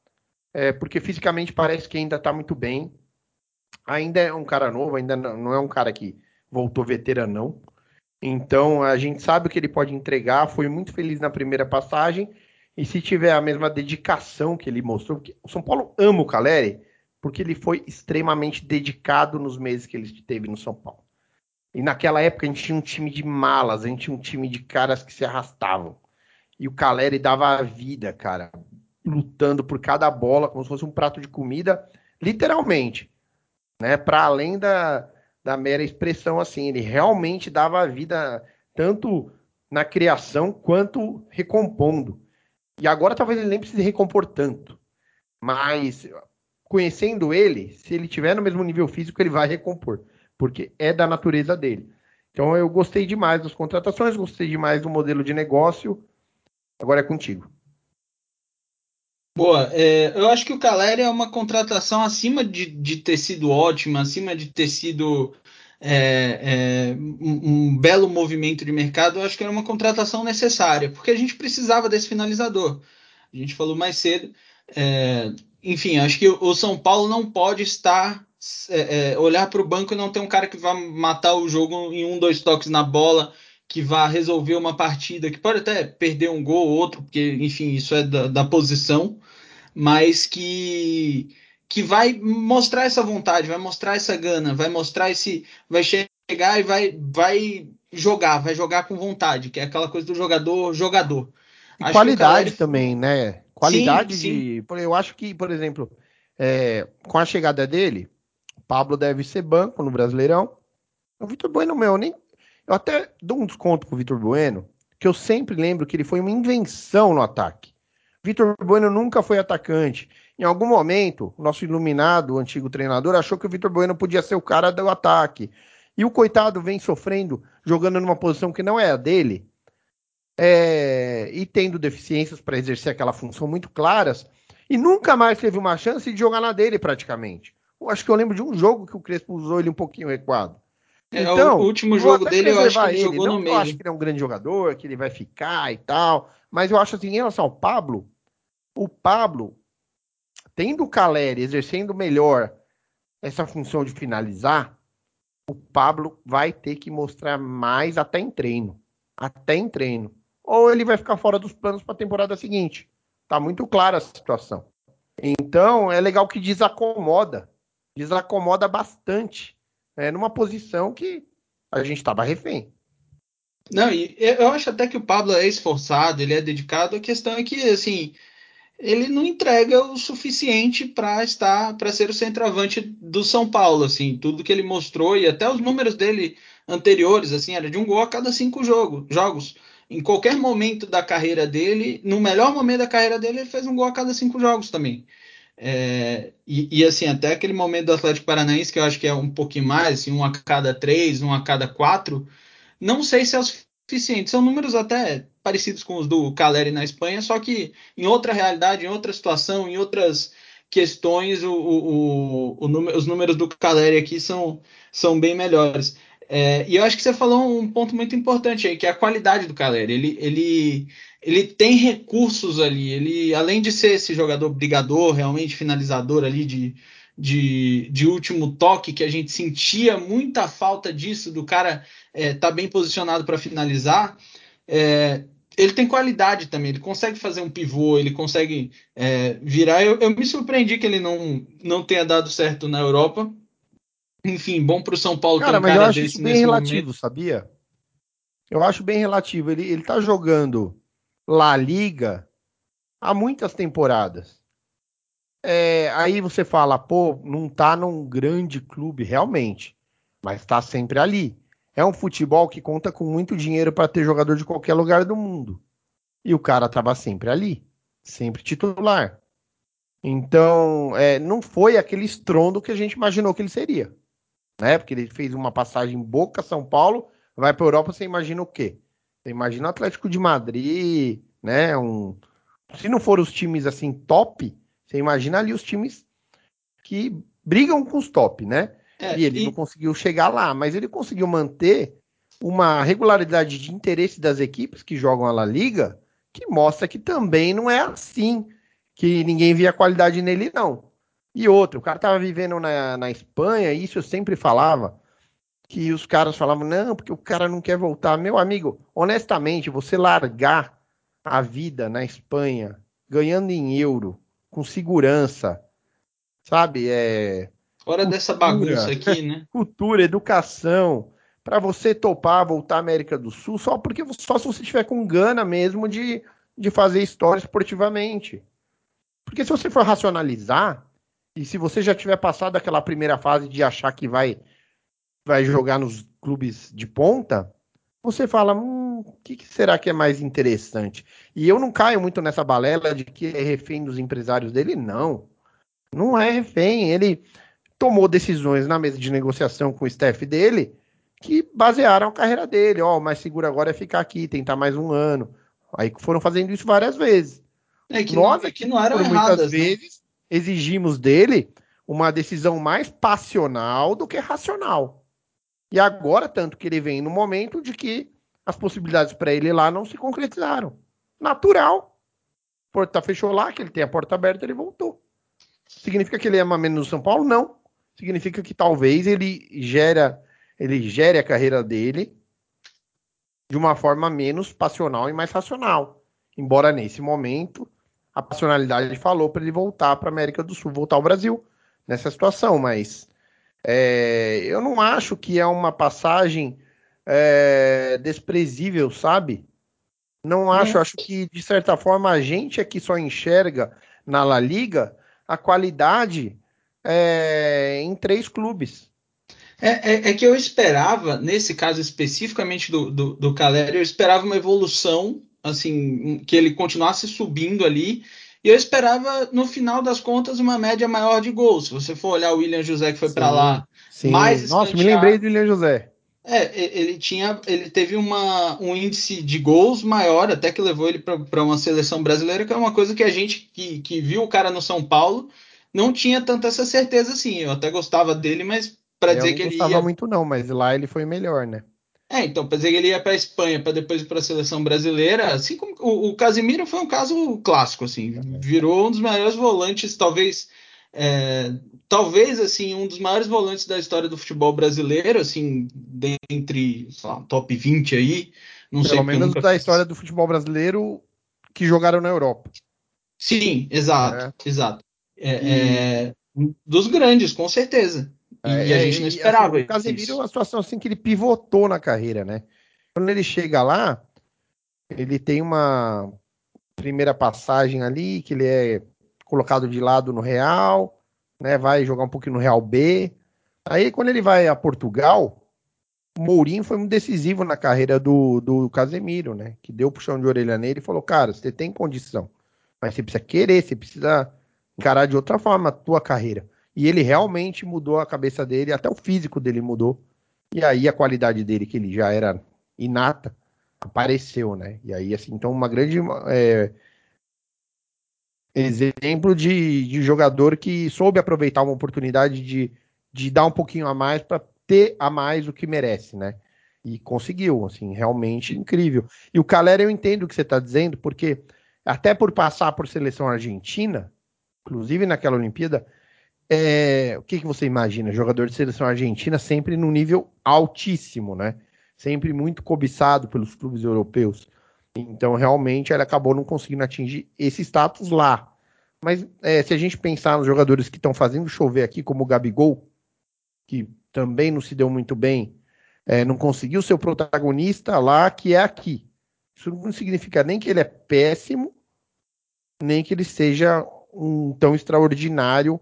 é, porque fisicamente parece que ainda está muito bem. Ainda é um cara novo, ainda não é um cara que voltou veteranão. Então, a gente sabe o que ele pode entregar. Foi muito feliz na primeira passagem e se tiver a mesma dedicação que ele mostrou, porque o São Paulo ama o Caleri, porque ele foi extremamente dedicado nos meses que ele teve no São Paulo. E naquela época a gente tinha um time de malas, a gente tinha um time de caras que se arrastavam. E o Caleri dava a vida, cara, lutando por cada bola, como se fosse um prato de comida, literalmente, né? Para além da, da mera expressão, assim, ele realmente dava a vida tanto na criação quanto recompondo. E agora talvez ele nem precise recompor tanto. Mas conhecendo ele, se ele tiver no mesmo nível físico, ele vai recompor, porque é da natureza dele. Então eu gostei demais das contratações, gostei demais do modelo de negócio. Agora é contigo. Boa, é, eu acho que o Caleri é uma contratação acima de, de ter sido ótima, acima de ter sido é, é, um, um, belo movimento de mercado, eu acho que era uma contratação necessária, porque a gente precisava desse finalizador. A gente falou mais cedo. É, enfim, acho que o São Paulo não pode estar é, é, olhar para o banco e não ter um cara que vá matar o jogo em um, dois toques na bola, que vá resolver uma partida, que pode até perder um gol ou outro, porque, enfim, isso é da, da posição, mas que que vai mostrar essa vontade, vai mostrar essa gana, vai mostrar esse. vai chegar e vai, vai jogar, vai jogar com vontade, que é aquela coisa do jogador jogador. Qualidade também, né? Qualidade sim, de. Sim. Eu acho que, por exemplo, é, com a chegada dele, o Pablo deve ser banco no Brasileirão. O Vitor Bueno, meu, nem. Eu até dou um desconto pro Vitor Bueno, que eu sempre lembro que ele foi uma invenção no ataque. Vitor Bueno nunca foi atacante. Em algum momento, o nosso iluminado, o antigo treinador, achou que o Vitor Bueno podia ser o cara do ataque. E o coitado vem sofrendo, jogando numa posição que não é a dele, é, e tendo deficiências para exercer aquela função muito claras, e nunca mais teve uma chance de jogar na dele praticamente. Eu acho que eu lembro de um jogo que o Crespo usou ele um pouquinho recuado. É, então, o último jogo dele eu acho que ele, ele. jogou não, no meio. Eu acho que ele é um grande jogador, que ele vai ficar e tal, mas eu acho assim, em relação ao Pablo, o Pablo tendo o Caleri exercendo melhor essa função de finalizar, o Pablo vai ter que mostrar mais até em treino. Até em treino. Ou ele vai ficar fora dos planos para a temporada seguinte. Tá muito clara a situação. Então, é legal que desacomoda. Desacomoda bastante. É numa posição que a gente estava refém. Não, eu acho até que o Pablo é esforçado, ele é dedicado. A questão é que, assim, ele não entrega o suficiente para estar para ser o centroavante do São Paulo assim. Tudo que ele mostrou e até os números dele anteriores assim era de um gol a cada cinco jogo, jogos. Em qualquer momento da carreira dele no melhor momento da carreira dele ele fez um gol a cada cinco jogos também. É, e, e, assim até aquele momento do Atlético Paranaense que eu acho que é um pouquinho mais assim, um a cada três um a cada quatro não sei se é o suficiente. São números até parecidos com os do Caleri na Espanha, só que em outra realidade, em outra situação, em outras questões, o, o, o, os números do Caleri aqui são, são bem melhores. É, e eu acho que você falou um ponto muito importante aí, que é a qualidade do Caleri. Ele, ele, ele tem recursos ali. Ele, além de ser esse jogador brigador, realmente finalizador ali de, de, de último toque, que a gente sentia muita falta disso, do cara estar é, tá bem posicionado para finalizar. É, ele tem qualidade também, ele consegue fazer um pivô, ele consegue é, virar. Eu, eu, me surpreendi que ele não, não tenha dado certo na Europa. Enfim, bom para o São Paulo cara, ter um mas cara eu acho isso bem relativo, momento. sabia? Eu acho bem relativo. Ele, ele tá jogando La Liga há muitas temporadas. É, aí você fala, pô, não tá num grande clube, realmente, mas tá sempre ali. É um futebol que conta com muito dinheiro para ter jogador de qualquer lugar do mundo. E o cara estava sempre ali, sempre titular. Então, é, não foi aquele estrondo que a gente imaginou que ele seria. Né? Porque ele fez uma passagem Boca, São Paulo, vai para Europa, você imagina o quê? Você imagina o Atlético de Madrid, né? Um, se não for os times assim top, você imagina ali os times que brigam com os top, né? É, e ele e... não conseguiu chegar lá, mas ele conseguiu manter uma regularidade de interesse das equipes que jogam a La Liga, que mostra que também não é assim, que ninguém via qualidade nele, não. E outro, o cara estava vivendo na, na Espanha, e isso eu sempre falava, que os caras falavam, não, porque o cara não quer voltar. Meu amigo, honestamente, você largar a vida na Espanha, ganhando em euro, com segurança, sabe? É, Fora cultura, dessa bagunça aqui, né? Cultura, educação, para você topar voltar à América do Sul, só porque só se você tiver com gana mesmo de, de fazer história esportivamente. Porque se você for racionalizar, e se você já tiver passado aquela primeira fase de achar que vai, vai jogar nos clubes de ponta, você fala, hum, o que, que, será que é mais interessante? E eu não caio muito nessa balela de que é refém dos empresários dele, não. Não é refém. Ele, tomou decisões na mesa de negociação com o staff dele que basearam a carreira dele. Ó, oh, o mais seguro agora é ficar aqui, tentar mais um ano. Aí foram fazendo isso várias vezes. É que Nós é que não eram erradas, muitas né? vezes exigimos dele uma decisão mais passional do que racional. E agora, tanto que ele vem no momento de que as possibilidades para ele lá não se concretizaram. Natural. Porta fechou lá, que ele tem a porta aberta, ele voltou. Significa que ele ama menos o São Paulo? Não. Significa que talvez ele gera, ele gere a carreira dele de uma forma menos passional e mais racional. Embora nesse momento a passionalidade falou para ele voltar para a América do Sul, voltar ao Brasil nessa situação, mas é, eu não acho que é uma passagem é, desprezível, sabe? Não acho, acho que de certa forma a gente aqui só enxerga na La Liga a qualidade é, em três clubes. É, é, é, que eu esperava, nesse caso especificamente do, do, do Caleri, eu esperava uma evolução, assim, que ele continuasse subindo ali, e eu esperava, no final das contas, uma média maior de gols. Se você for olhar o William José que foi para lá, sim. mais Nossa, me lembrei do William José. É, ele tinha, ele teve uma, um índice de gols maior, até que levou ele para uma seleção brasileira, que é uma coisa que a gente que, que viu o cara no São Paulo não tinha tanta essa certeza assim. Eu até gostava dele, mas para dizer que ele não gostava muito não, mas lá ele foi melhor, né? É, então, para dizer que ele ia para a Espanha para depois ir para a seleção brasileira, assim como o, o Casemiro foi um caso clássico, assim, virou um dos maiores volantes, talvez, é, talvez assim um dos maiores volantes da história do futebol brasileiro, assim, dentre lá, top 20 aí, não Pelo sei. Pelo menos da história do futebol brasileiro que jogaram na Europa. Sim, exato, é. exato. É, e... é, dos grandes, com certeza. E, é, a gente não esperava. Assim, o Casemiro é uma situação assim que ele pivotou na carreira, né? Quando ele chega lá, ele tem uma primeira passagem ali, que ele é colocado de lado no Real, né? Vai jogar um pouquinho no Real B. Aí quando ele vai a Portugal, o Mourinho foi muito decisivo na carreira do, do Casemiro, né? Que deu puxão de orelha nele e falou: cara, você tem condição, mas você precisa querer, você precisa encarar de outra forma a tua carreira. E ele realmente mudou a cabeça dele, até o físico dele mudou. E aí a qualidade dele, que ele já era inata, apareceu, né? E aí, assim, então uma grande é, exemplo de, de, jogador que soube aproveitar uma oportunidade de, de dar um pouquinho a mais para ter a mais o que merece, né? E conseguiu, assim, realmente incrível. E o Calera, eu entendo o que você está dizendo, porque até por passar por seleção argentina, inclusive naquela Olimpíada, é, o que, que você imagina? Jogador de seleção argentina sempre num nível altíssimo, né? Sempre muito cobiçado pelos clubes europeus. Então, realmente, ele acabou não conseguindo atingir esse status lá. Mas é, se a gente pensar nos jogadores que estão fazendo chover aqui, como o Gabigol, que também não se deu muito bem, é, não conseguiu ser o protagonista lá, que é aqui. Isso não significa nem que ele é péssimo, nem que ele seja um tão extraordinário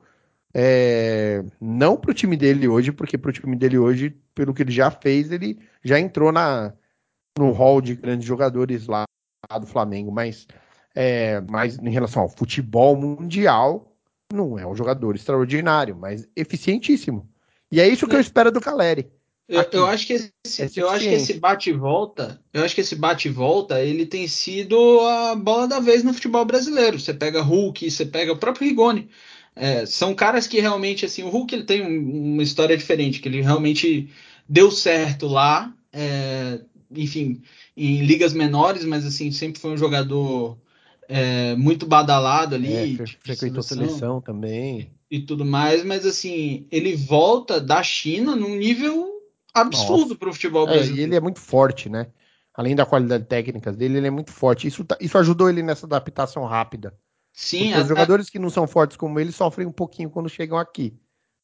é, não para o time dele hoje, porque para o time dele hoje, pelo que ele já fez, ele já entrou na, no hall de grandes jogadores lá do Flamengo, mas, é, mas em relação ao futebol mundial, não é um jogador extraordinário, mas eficientíssimo. E é isso que eu espero do Caleri. Eu, eu, acho que esse, é eu acho que esse bate volta, eu acho que esse bate volta, ele tem sido a bola da vez no futebol brasileiro. Você pega Hulk, você pega o próprio Rigoni. É, são caras que realmente, assim, o Hulk ele tem um, uma história diferente, que ele realmente deu certo lá, é, enfim, em ligas menores, mas assim, sempre foi um jogador é, muito badalado ali. É, frequentou seleção, seleção também. E tudo mais, mas assim, ele volta da China num nível absurdo para o futebol brasileiro. É, e ele é muito forte, né? Além da qualidade técnica dele, ele é muito forte. Isso, tá, isso ajudou ele nessa adaptação rápida. Sim, os jogadores que não são fortes como ele sofrem um pouquinho quando chegam aqui,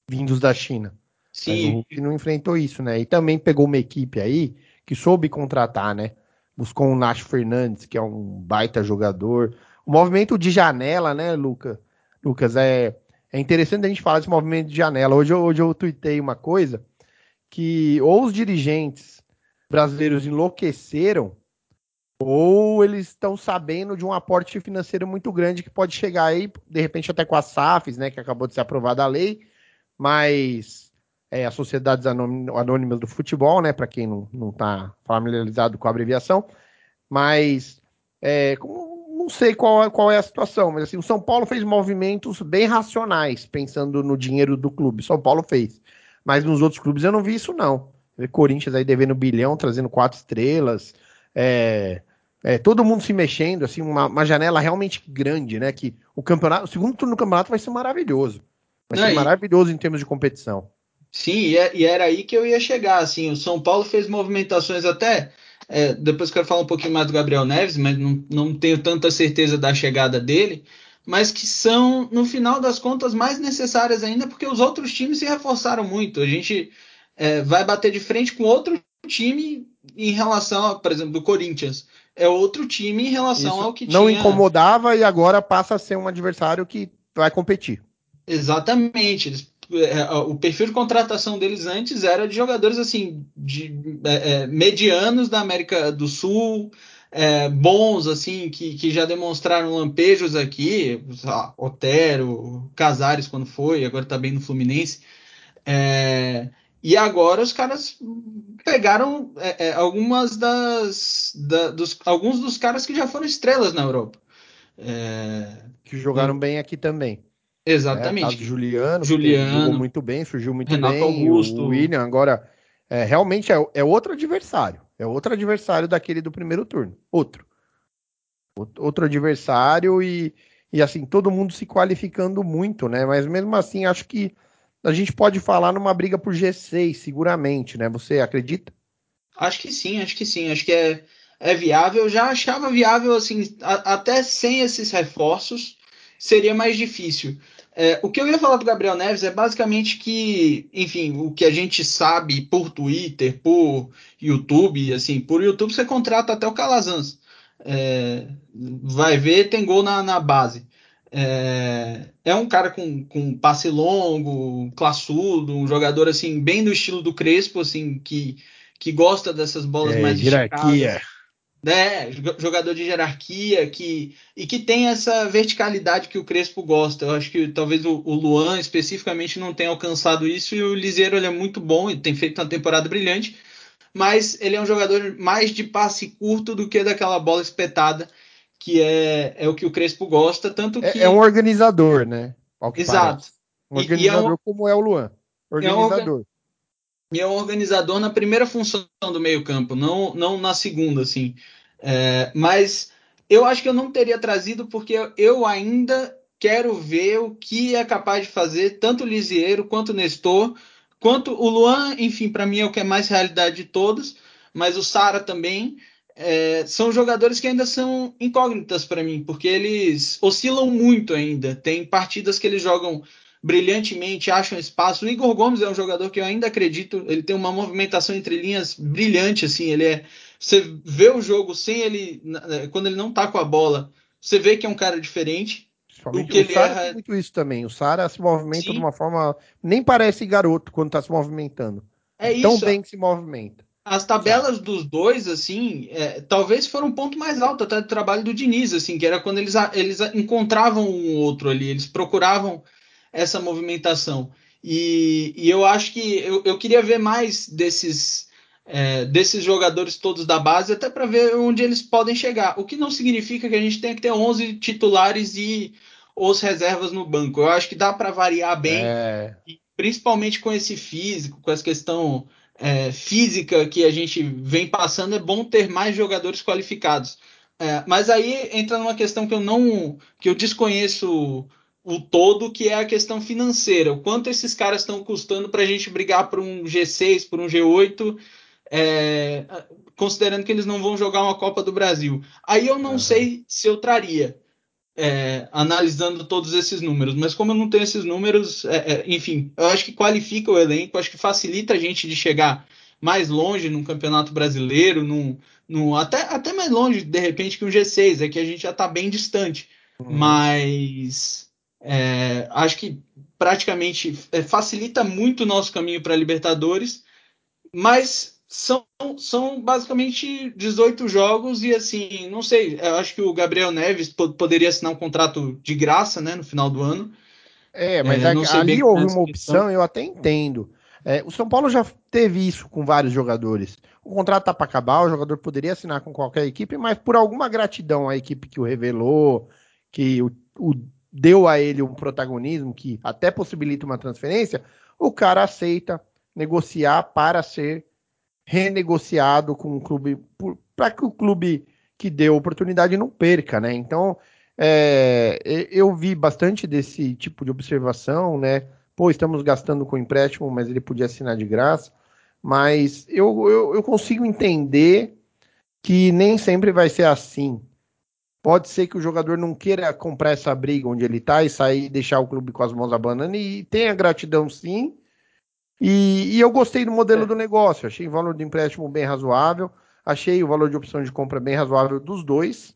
vindos da China. Sim. Mas o Hulk não enfrentou isso, né? E também pegou uma equipe aí que soube contratar, né? Buscou o Nacho Fernandes, que é um baita jogador. O movimento de janela, né, Luca? Lucas, é, é interessante a gente falar desse movimento de janela. Hoje, hoje eu tuitei uma coisa que ou os dirigentes brasileiros enlouqueceram ou eles estão sabendo de um aporte financeiro muito grande que pode chegar aí, de repente até com a SAFs, né, que acabou de ser aprovada a lei, mas é, as sociedades anônimas do futebol, né, para quem não está familiarizado com a abreviação, mas é, não sei qual, qual é a situação, mas assim, o São Paulo fez movimentos bem racionais, pensando no dinheiro do clube, São Paulo fez, mas nos outros clubes eu não vi isso não. Corinthians aí devendo bilhão, trazendo quatro estrelas. É, é, todo mundo se mexendo, assim, uma, uma, janela realmente grande, né? Que o campeonato, o segundo turno do campeonato vai ser maravilhoso. Vai Não, ser e... maravilhoso em termos de competição. Sim, e, é, e, era aí que eu ia chegar. Assim, o São Paulo fez movimentações até. É, depois quero falar um pouquinho mais do Gabriel Neves, mas não, não tenho tanta certeza da chegada dele. Mas que são, no final das contas, mais necessárias ainda, porque os outros times se reforçaram muito. A gente é, vai bater de frente com outro time em relação, por exemplo, do Corinthians. É outro time em relação Isso ao que não tinha. Não incomodava e agora passa a ser um adversário que vai competir. Exatamente. É, o perfil de contratação deles antes era de jogadores assim de é, é, medianos da América do Sul, é, bons assim que, que já demonstraram lampejos aqui, lá, Otero, Casares quando foi, agora está bem no Fluminense. É, e agora os caras pegaram é, é, algumas das. Da, dos, alguns dos caras que já foram estrelas na Europa. É, que jogaram e, bem aqui também. Exatamente. É, Juliano, Juliano jogou muito bem, surgiu muito Renato bem. Augusto. O William, agora, é, realmente é, é outro adversário. É outro adversário daquele do primeiro turno. Outro. Outro adversário e, e assim, todo mundo se qualificando muito, né? Mas mesmo assim, acho que a gente pode falar numa briga por G6, seguramente, né? Você acredita? Acho que sim, acho que sim. Acho que é, é viável. Já achava viável, assim, a, até sem esses reforços, seria mais difícil. É, o que eu ia falar do Gabriel Neves é basicamente que, enfim, o que a gente sabe por Twitter, por YouTube, assim, por YouTube você contrata até o Calazans. É, vai ver, tem gol na, na base. É, é um cara com, com passe longo, classudo, um jogador assim bem do estilo do Crespo, assim que, que gosta dessas bolas é, mais hierarquia. Né? Jogador de hierarquia que, e que tem essa verticalidade que o Crespo gosta. Eu acho que talvez o, o Luan especificamente não tenha alcançado isso e o Liseiro ele é muito bom, ele tem feito uma temporada brilhante, mas ele é um jogador mais de passe curto do que daquela bola espetada que é, é o que o Crespo gosta, tanto é, que... É, um organizador, né? Exato. Um organizador e, e é um, como é o Luan. Organizador. É um, e é um organizador na primeira função do meio campo, não, não na segunda, assim. É, mas eu acho que eu não teria trazido porque eu ainda quero ver o que é capaz de fazer tanto o Lisieiro quanto o Nestor, quanto o Luan, enfim, para mim é o que é mais realidade de todos, mas o Sara também é, são jogadores que ainda são incógnitas para mim, porque eles oscilam muito ainda. Tem partidas que eles jogam brilhantemente, acham espaço. O Igor Gomes é um jogador que eu ainda acredito, ele tem uma movimentação entre linhas brilhante, assim, ele é. Você vê o jogo sem ele. Quando ele não tá com a bola, você vê que é um cara diferente. O, que o Sara erra... tem muito isso também. O Sara se movimenta Sim. de uma forma. Nem parece garoto quando tá se movimentando. É Tão isso. bem que se movimenta. As tabelas dos dois, assim, é, talvez foram um ponto mais alto até do trabalho do Diniz, assim, que era quando eles, eles encontravam um outro ali, eles procuravam essa movimentação. E, e eu acho que eu, eu queria ver mais desses, é, desses jogadores todos da base, até para ver onde eles podem chegar. O que não significa que a gente tenha que ter 11 titulares e os reservas no banco. Eu acho que dá para variar bem, é... principalmente com esse físico, com essa questão é, física que a gente vem passando, é bom ter mais jogadores qualificados. É, mas aí entra numa questão que eu não, que eu desconheço o todo, que é a questão financeira. O quanto esses caras estão custando para a gente brigar por um G6, por um G8, é, considerando que eles não vão jogar uma Copa do Brasil. Aí eu não sei se eu traria é, analisando todos esses números. Mas como eu não tenho esses números, é, é, enfim, eu acho que qualifica o elenco, acho que facilita a gente de chegar mais longe num campeonato brasileiro, num, num, até, até mais longe, de repente, que um G6, é que a gente já está bem distante. Uhum. Mas é, acho que praticamente é, facilita muito o nosso caminho para a Libertadores, mas são, são basicamente 18 jogos e assim, não sei, eu acho que o Gabriel Neves poderia assinar um contrato de graça, né, no final do ano. É, mas é, ali houve uma opção, eu até entendo. É, o São Paulo já teve isso com vários jogadores. O contrato tá para acabar, o jogador poderia assinar com qualquer equipe, mas por alguma gratidão à equipe que o revelou, que o, o deu a ele um protagonismo que até possibilita uma transferência, o cara aceita negociar para ser renegociado com o clube para que o clube que deu oportunidade não perca, né? Então é, eu vi bastante desse tipo de observação, né? Pô, estamos gastando com empréstimo, mas ele podia assinar de graça. Mas eu, eu, eu consigo entender que nem sempre vai ser assim. Pode ser que o jogador não queira comprar essa briga onde ele está e sair e deixar o clube com as mãos abanando e tenha gratidão sim. E, e eu gostei do modelo é. do negócio, achei o valor de empréstimo bem razoável, achei o valor de opção de compra bem razoável dos dois.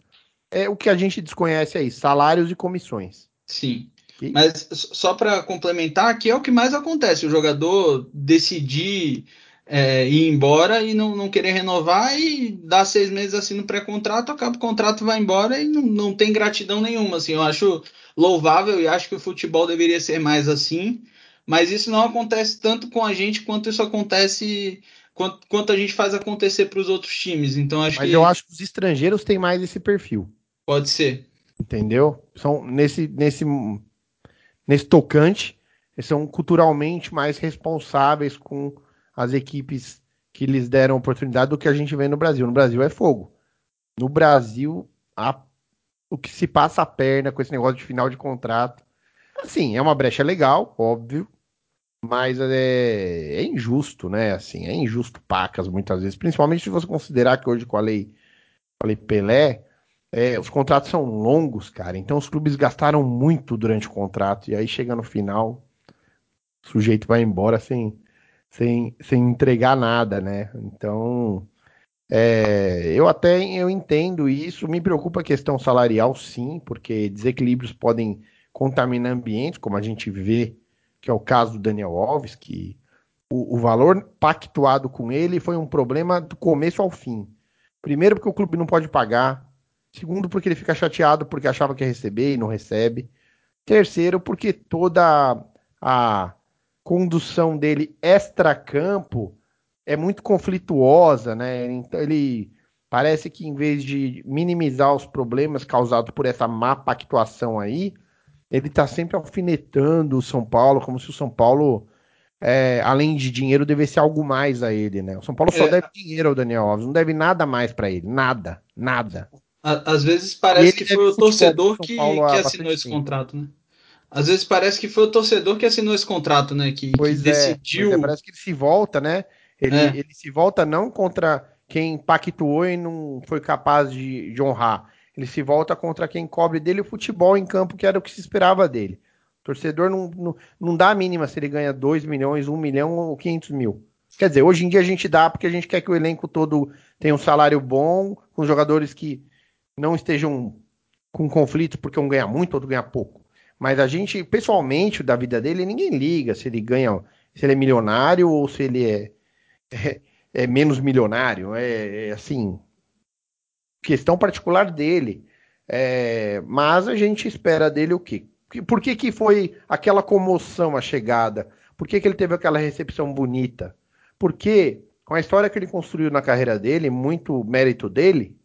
É o que a gente desconhece aí, salários e comissões. Sim. E... Mas só para complementar, que é o que mais acontece, o jogador decidir é, ir embora e não, não querer renovar e dar seis meses assim no pré-contrato, acaba o contrato, vai embora e não, não tem gratidão nenhuma. Assim, eu acho louvável e acho que o futebol deveria ser mais assim, mas isso não acontece tanto com a gente quanto isso acontece quanto, quanto a gente faz acontecer para os outros times. Então acho mas que... eu acho que os estrangeiros têm mais esse perfil. Pode ser. Entendeu? São nesse nesse nesse tocante, eles são culturalmente mais responsáveis com as equipes que lhes deram oportunidade do que a gente vê no Brasil. No Brasil é fogo. No Brasil, a, o que se passa a perna com esse negócio de final de contrato. Assim, é uma brecha legal, óbvio, mas é, é, injusto, né? Assim, é injusto pacas muitas vezes, principalmente se você considerar que hoje com a lei, com a lei Pelé, é, os contratos são longos, cara. Então os clubes gastaram muito durante o contrato e aí chega no final, o sujeito vai embora sem sem, sem entregar nada, né? Então, é, eu até eu entendo isso. Me preocupa a questão salarial, sim, porque desequilíbrios podem contaminar ambientes, como a gente vê, que é o caso do Daniel Alves, que o, o valor pactuado com ele foi um problema do começo ao fim. Primeiro, porque o clube não pode pagar. Segundo, porque ele fica chateado porque achava que ia receber e não recebe. Terceiro, porque toda a condução dele extra-campo é muito conflituosa, né? Então ele parece que em vez de minimizar os problemas causados por essa má pactuação aí, ele tá sempre alfinetando o São Paulo, como se o São Paulo, é, além de dinheiro, devesse algo mais a ele, né? O São Paulo só é. deve dinheiro ao Daniel Alves, não deve nada mais para ele, nada, nada. Às vezes parece que foi o torcedor que, que assinou esse contrato, né? Às vezes parece que foi o torcedor que assinou esse contrato, né? Que, pois que é, decidiu. É, parece que ele se volta, né? Ele, é. ele, se volta não contra quem pactuou e não foi capaz de, de, honrar. Ele se volta contra quem cobre dele o futebol em campo, que era o que se esperava dele. O torcedor não, não, não dá a mínima se ele ganha 2 milhões, 1 um milhão ou 500 mil. Quer dizer, hoje em dia a gente dá porque a gente quer que o elenco todo tenha um salário bom, com jogadores que não estejam com conflitos porque um ganha muito, outro ganha pouco. Mas a gente, pessoalmente, da vida dele, ninguém liga se ele ganha, se ele é milionário ou se ele é, é, é menos milionário. É, é, assim, questão particular dele. É, mas a gente espera dele o quê? Por que, que foi aquela comoção a chegada? Por que, que ele teve aquela recepção bonita? Porque, com a história que ele construiu na carreira dele, muito mérito dele,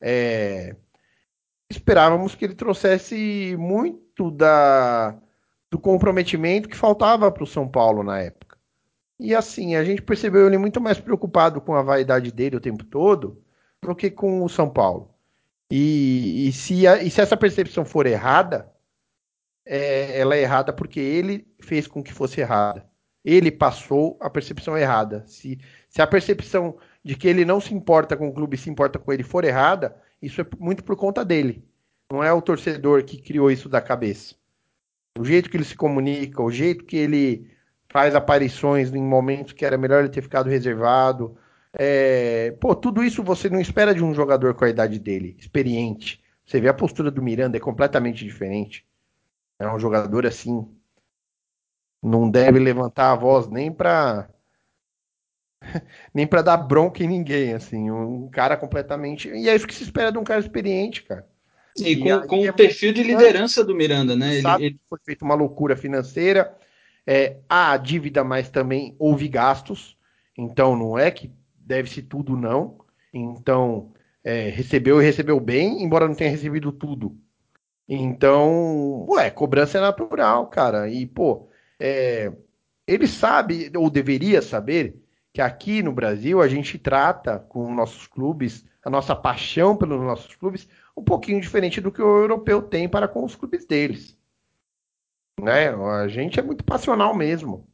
é, esperávamos que ele trouxesse muito da, do comprometimento que faltava para o São Paulo na época. E assim, a gente percebeu ele muito mais preocupado com a vaidade dele o tempo todo do que com o São Paulo. E, e, se, a, e se, essa percepção for errada, é, ela é errada porque ele fez com que fosse errada. Ele passou a percepção errada. Se, se a percepção de que ele não se importa com o clube se importa com ele for errada, isso é muito por conta dele. Não é o torcedor que criou isso da cabeça. O jeito que ele se comunica, o jeito que ele faz aparições em momentos que era melhor ele ter ficado reservado. É... Pô, tudo isso você não espera de um jogador com a idade dele, experiente. Você vê a postura do Miranda é completamente diferente. É um jogador assim. Não deve levantar a voz nem para nem para dar bronca em ninguém, assim, um cara completamente. E é isso que se espera de um cara experiente, cara. E, e com, com é o perfil de liderança do Miranda, né? Ele, sabe ele... foi feita uma loucura financeira, é, há dívida, mas também houve gastos, então não é que deve-se tudo, não. Então, é, recebeu e recebeu bem, embora não tenha recebido tudo. Então, ué, cobrança é natural, cara. E, pô, é, ele sabe, ou deveria saber, que aqui no Brasil a gente trata com nossos clubes, a nossa paixão pelos nossos clubes, um pouquinho diferente do que o europeu tem para com os clubes deles. Né? A gente é muito passional mesmo.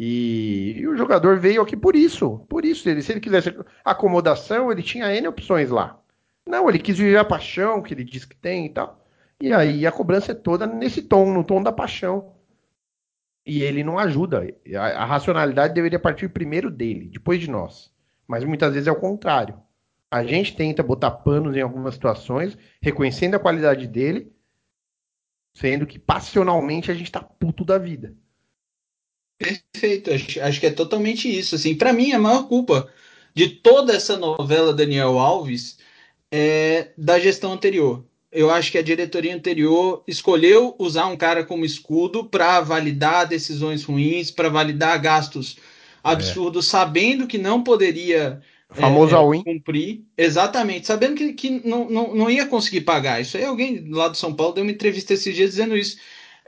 E, e, o jogador veio aqui por isso. Por isso, ele, se ele quisesse acomodação, ele tinha N opções lá. Não, ele quis viver a paixão que ele diz que tem e tal. E aí a cobrança é toda nesse tom, no tom da paixão. E ele não ajuda. A, a racionalidade deveria partir primeiro dele, depois de nós. Mas muitas vezes é o contrário. A gente tenta botar panos em algumas situações, reconhecendo a qualidade dele, sendo que passionalmente a gente tá puto da vida. Perfeito, acho, acho que é totalmente isso. Assim, para mim, a maior culpa de toda essa novela Daniel Alves é da gestão anterior. Eu acho que a diretoria anterior escolheu usar um cara como escudo para validar decisões ruins, para validar gastos absurdos, é. sabendo que não poderia famoso é, cumprir. Exatamente, sabendo que, que não, não, não ia conseguir pagar. Isso aí, alguém lá do São Paulo deu uma entrevista esses dias dizendo isso.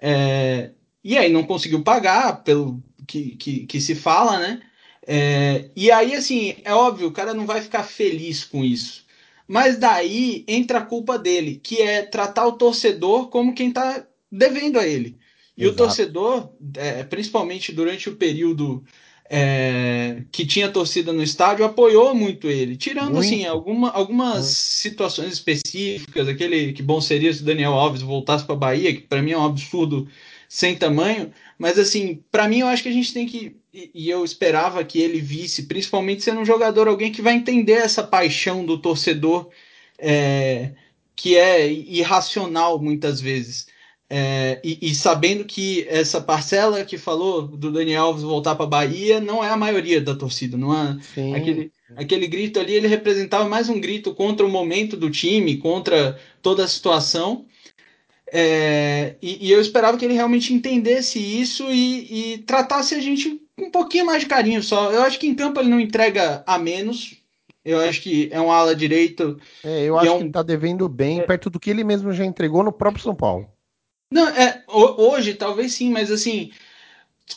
É, e aí não conseguiu pagar, pelo que, que, que se fala, né? É, e aí, assim, é óbvio, o cara não vai ficar feliz com isso. Mas daí entra a culpa dele, que é tratar o torcedor como quem está devendo a ele. E Exato. o torcedor, é, principalmente durante o período é, que tinha torcida no estádio apoiou muito ele, tirando muito. assim alguma, algumas muito. situações específicas, aquele que bom seria se o Daniel Alves voltasse para a Bahia, que para mim é um absurdo sem tamanho, mas assim, para mim eu acho que a gente tem que e eu esperava que ele visse, principalmente sendo um jogador, alguém que vai entender essa paixão do torcedor é, que é irracional muitas vezes. É, e, e, sabendo que essa parcela que falou do Daniel Alves voltar para a Bahia não é a maioria da torcida, não é aquele, aquele grito ali ele representava mais um grito contra o momento do time, contra toda a situação. É, e, e, eu esperava que ele realmente entendesse isso e, e, tratasse a gente com um pouquinho mais de carinho só. Eu acho que em campo ele não entrega a menos. Eu acho que é um ala direito. É, eu acho é um... que ele está devendo bem, é. perto do que ele mesmo já entregou no próprio São Paulo. Não, é, hoje talvez sim, mas assim,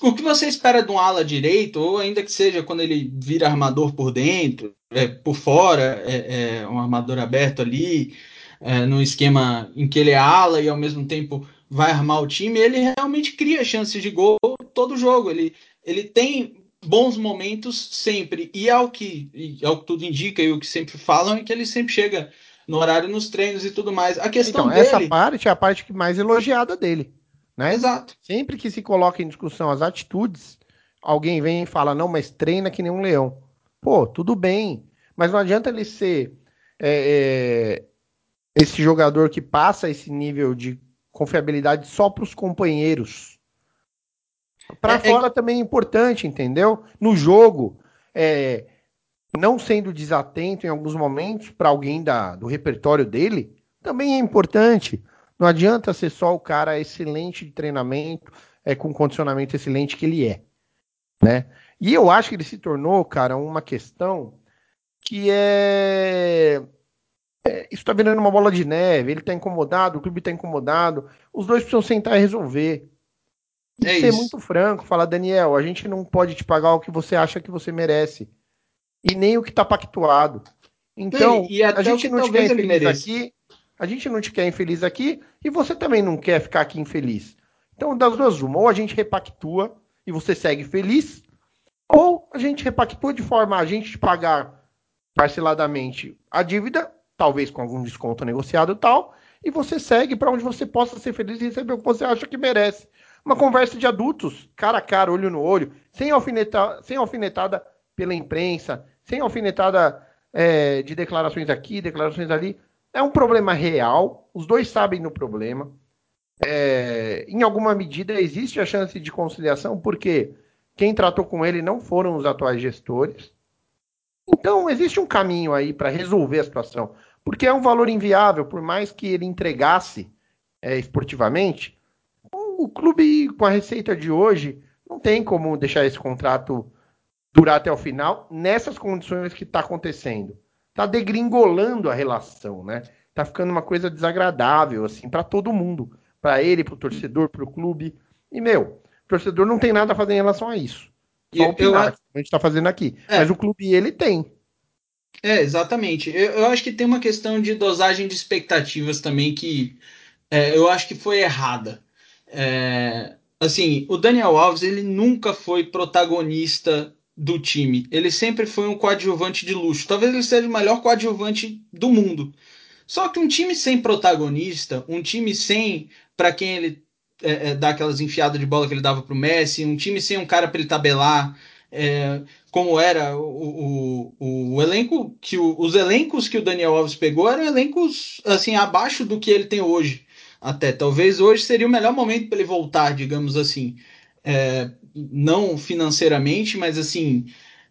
o que você espera de um ala direito, ou ainda que seja quando ele vira armador por dentro, é, por fora, é um armador aberto ali, é, no esquema em que ele é ala e ao mesmo tempo vai armar o time, ele realmente cria chances de gol todo jogo. Ele, ele tem bons momentos sempre, e é o que, é o que tudo indica e o que sempre falam é que ele sempre chega no horário nos treinos e tudo mais. A questão então, dele... essa parte é a parte mais elogiada dele, né? Exato. Sempre que se coloca em discussão as atitudes, alguém vem e fala, não, mas treina que nem um leão. Pô, tudo bem, mas não adianta ele ser é, é, esse jogador que passa esse nível de confiabilidade só para os companheiros. Para é, é fora também é importante, entendeu? No jogo, é, não sendo desatento em alguns momentos para alguém da, do repertório dele, também é importante. Não adianta ser só o cara excelente de treinamento, é, com condicionamento excelente que ele é. Né? E eu acho que ele se tornou, cara, uma questão que é. É isso está virando uma bola de neve. Ele está incomodado, o clube está incomodado. Os dois precisam sentar e resolver. E é ser isso. muito franco, falar, Daniel, a gente não pode te pagar o que você acha que você merece e nem o que está pactuado. Então, e, e a gente não te quer infeliz aqui, a gente não te quer infeliz aqui e você também não quer ficar aqui infeliz. Então, das duas, uma, ou a gente repactua e você segue feliz, ou a gente repactua de forma a gente te pagar parceladamente a dívida, talvez com algum desconto negociado e tal, e você segue para onde você possa ser feliz e receber o que você acha que merece. Uma conversa de adultos, cara a cara, olho no olho, sem, alfinetar, sem alfinetada pela imprensa, sem alfinetada é, de declarações aqui, declarações ali. É um problema real, os dois sabem do problema. É, em alguma medida existe a chance de conciliação, porque quem tratou com ele não foram os atuais gestores. Então, existe um caminho aí para resolver a situação, porque é um valor inviável, por mais que ele entregasse é, esportivamente, o clube com a receita de hoje não tem como deixar esse contrato durar até o final nessas condições que está acontecendo. Está degringolando a relação, né? Tá ficando uma coisa desagradável assim para todo mundo, para ele, para o torcedor, para o clube. E meu, o torcedor não tem nada a fazer em relação a isso. Só opinar, eu, a gente está fazendo aqui. É. Mas o clube ele tem. É, exatamente. Eu, eu, acho que tem uma questão de dosagem de expectativas também que é, eu acho que foi errada. É, assim, o Daniel Alves ele nunca foi protagonista do time. Ele sempre foi um coadjuvante de luxo. Talvez ele seja o melhor coadjuvante do mundo. Só que um time sem protagonista, um time sem para quem ele é, é, dá aquelas enfiadas de bola que ele dava para o Messi, um time sem um cara para ele tabelar, é, como era o, o, o elenco que o, os elencos que o Daniel Alves pegou eram elencos assim abaixo do que ele tem hoje. Até talvez hoje seria o melhor momento para ele voltar, digamos assim, é, não financeiramente, mas assim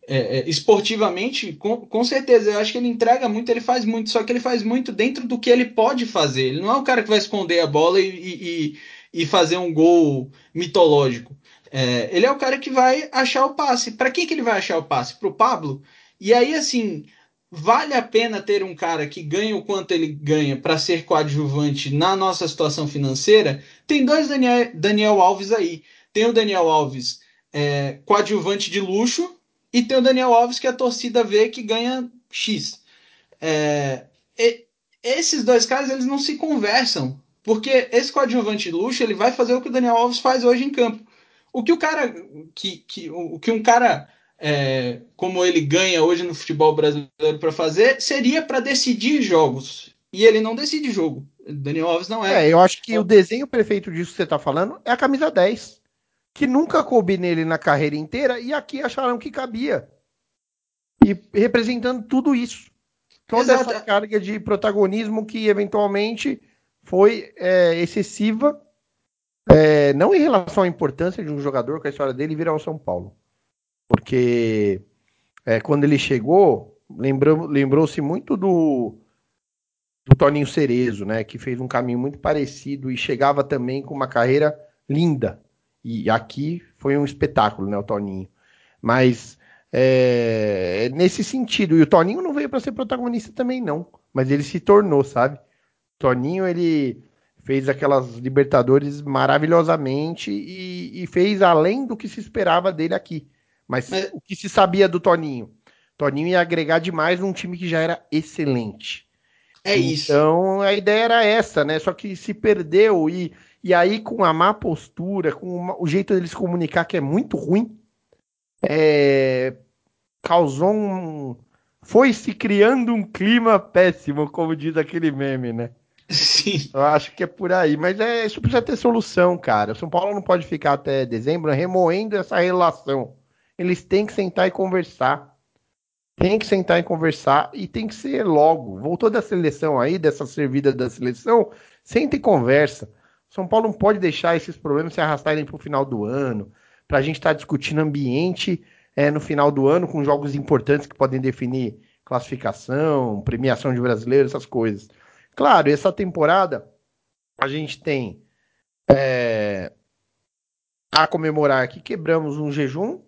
é, é, esportivamente, com, com certeza, eu acho que ele entrega muito, ele faz muito, só que ele faz muito dentro do que ele pode fazer. Ele não é o cara que vai esconder a bola e, e fazer um gol mitológico. É, ele é o cara que vai achar o passe. Para quem que ele vai achar o passe? Para o Pablo? E aí, assim, vale a pena ter um cara que ganha o quanto ele ganha para ser coadjuvante na nossa situação financeira? Tem dois Daniel, Daniel Alves aí. Tem o Daniel Alves é, coadjuvante de luxo, e tem o Daniel Alves que a torcida vê que ganha X. É, esses dois caras eles não se conversam, porque esse coadjuvante luxo ele vai fazer o que o Daniel Alves faz hoje em campo. O que o cara que, que o que um cara é, como ele ganha hoje no futebol brasileiro para fazer seria para decidir jogos e ele não decide jogo. Daniel Alves não é. É, eu acho que o desenho perfeito disso que você está falando é a camisa 10 que nunca coube nele na carreira inteira e aqui acharam que cabia. E representando tudo isso. Toda Exato. essa carga de protagonismo que eventualmente foi é, excessiva, é, não em relação à importância de um jogador com a história dele virar ao São Paulo. Porque é, quando ele chegou, lembrou-se muito do, do Toninho Cerezo, né? Que fez um caminho muito parecido e chegava também com uma carreira linda. E aqui foi um espetáculo, né, o Toninho. Mas é, nesse sentido, e o Toninho não veio para ser protagonista também, não. Mas ele se tornou, sabe? Toninho, ele fez aquelas Libertadores maravilhosamente e, e fez além do que se esperava dele aqui. Mas é. o que se sabia do Toninho? Toninho ia agregar demais num time que já era excelente. É isso. Então a ideia era essa, né? Só que se perdeu e e aí, com a má postura, com uma, o jeito deles comunicar que é muito ruim, é, causou um. Foi se criando um clima péssimo, como diz aquele meme, né? Sim. Eu acho que é por aí. Mas é, isso precisa ter solução, cara. O São Paulo não pode ficar até dezembro remoendo essa relação. Eles têm que sentar e conversar. Tem que sentar e conversar e tem que ser logo. Voltou da seleção aí, dessa servida da seleção, senta e conversa. São Paulo não pode deixar esses problemas se arrastarem para o final do ano, para a gente estar tá discutindo ambiente é, no final do ano com jogos importantes que podem definir classificação, premiação de brasileiros, essas coisas. Claro, essa temporada a gente tem é, a comemorar que quebramos um jejum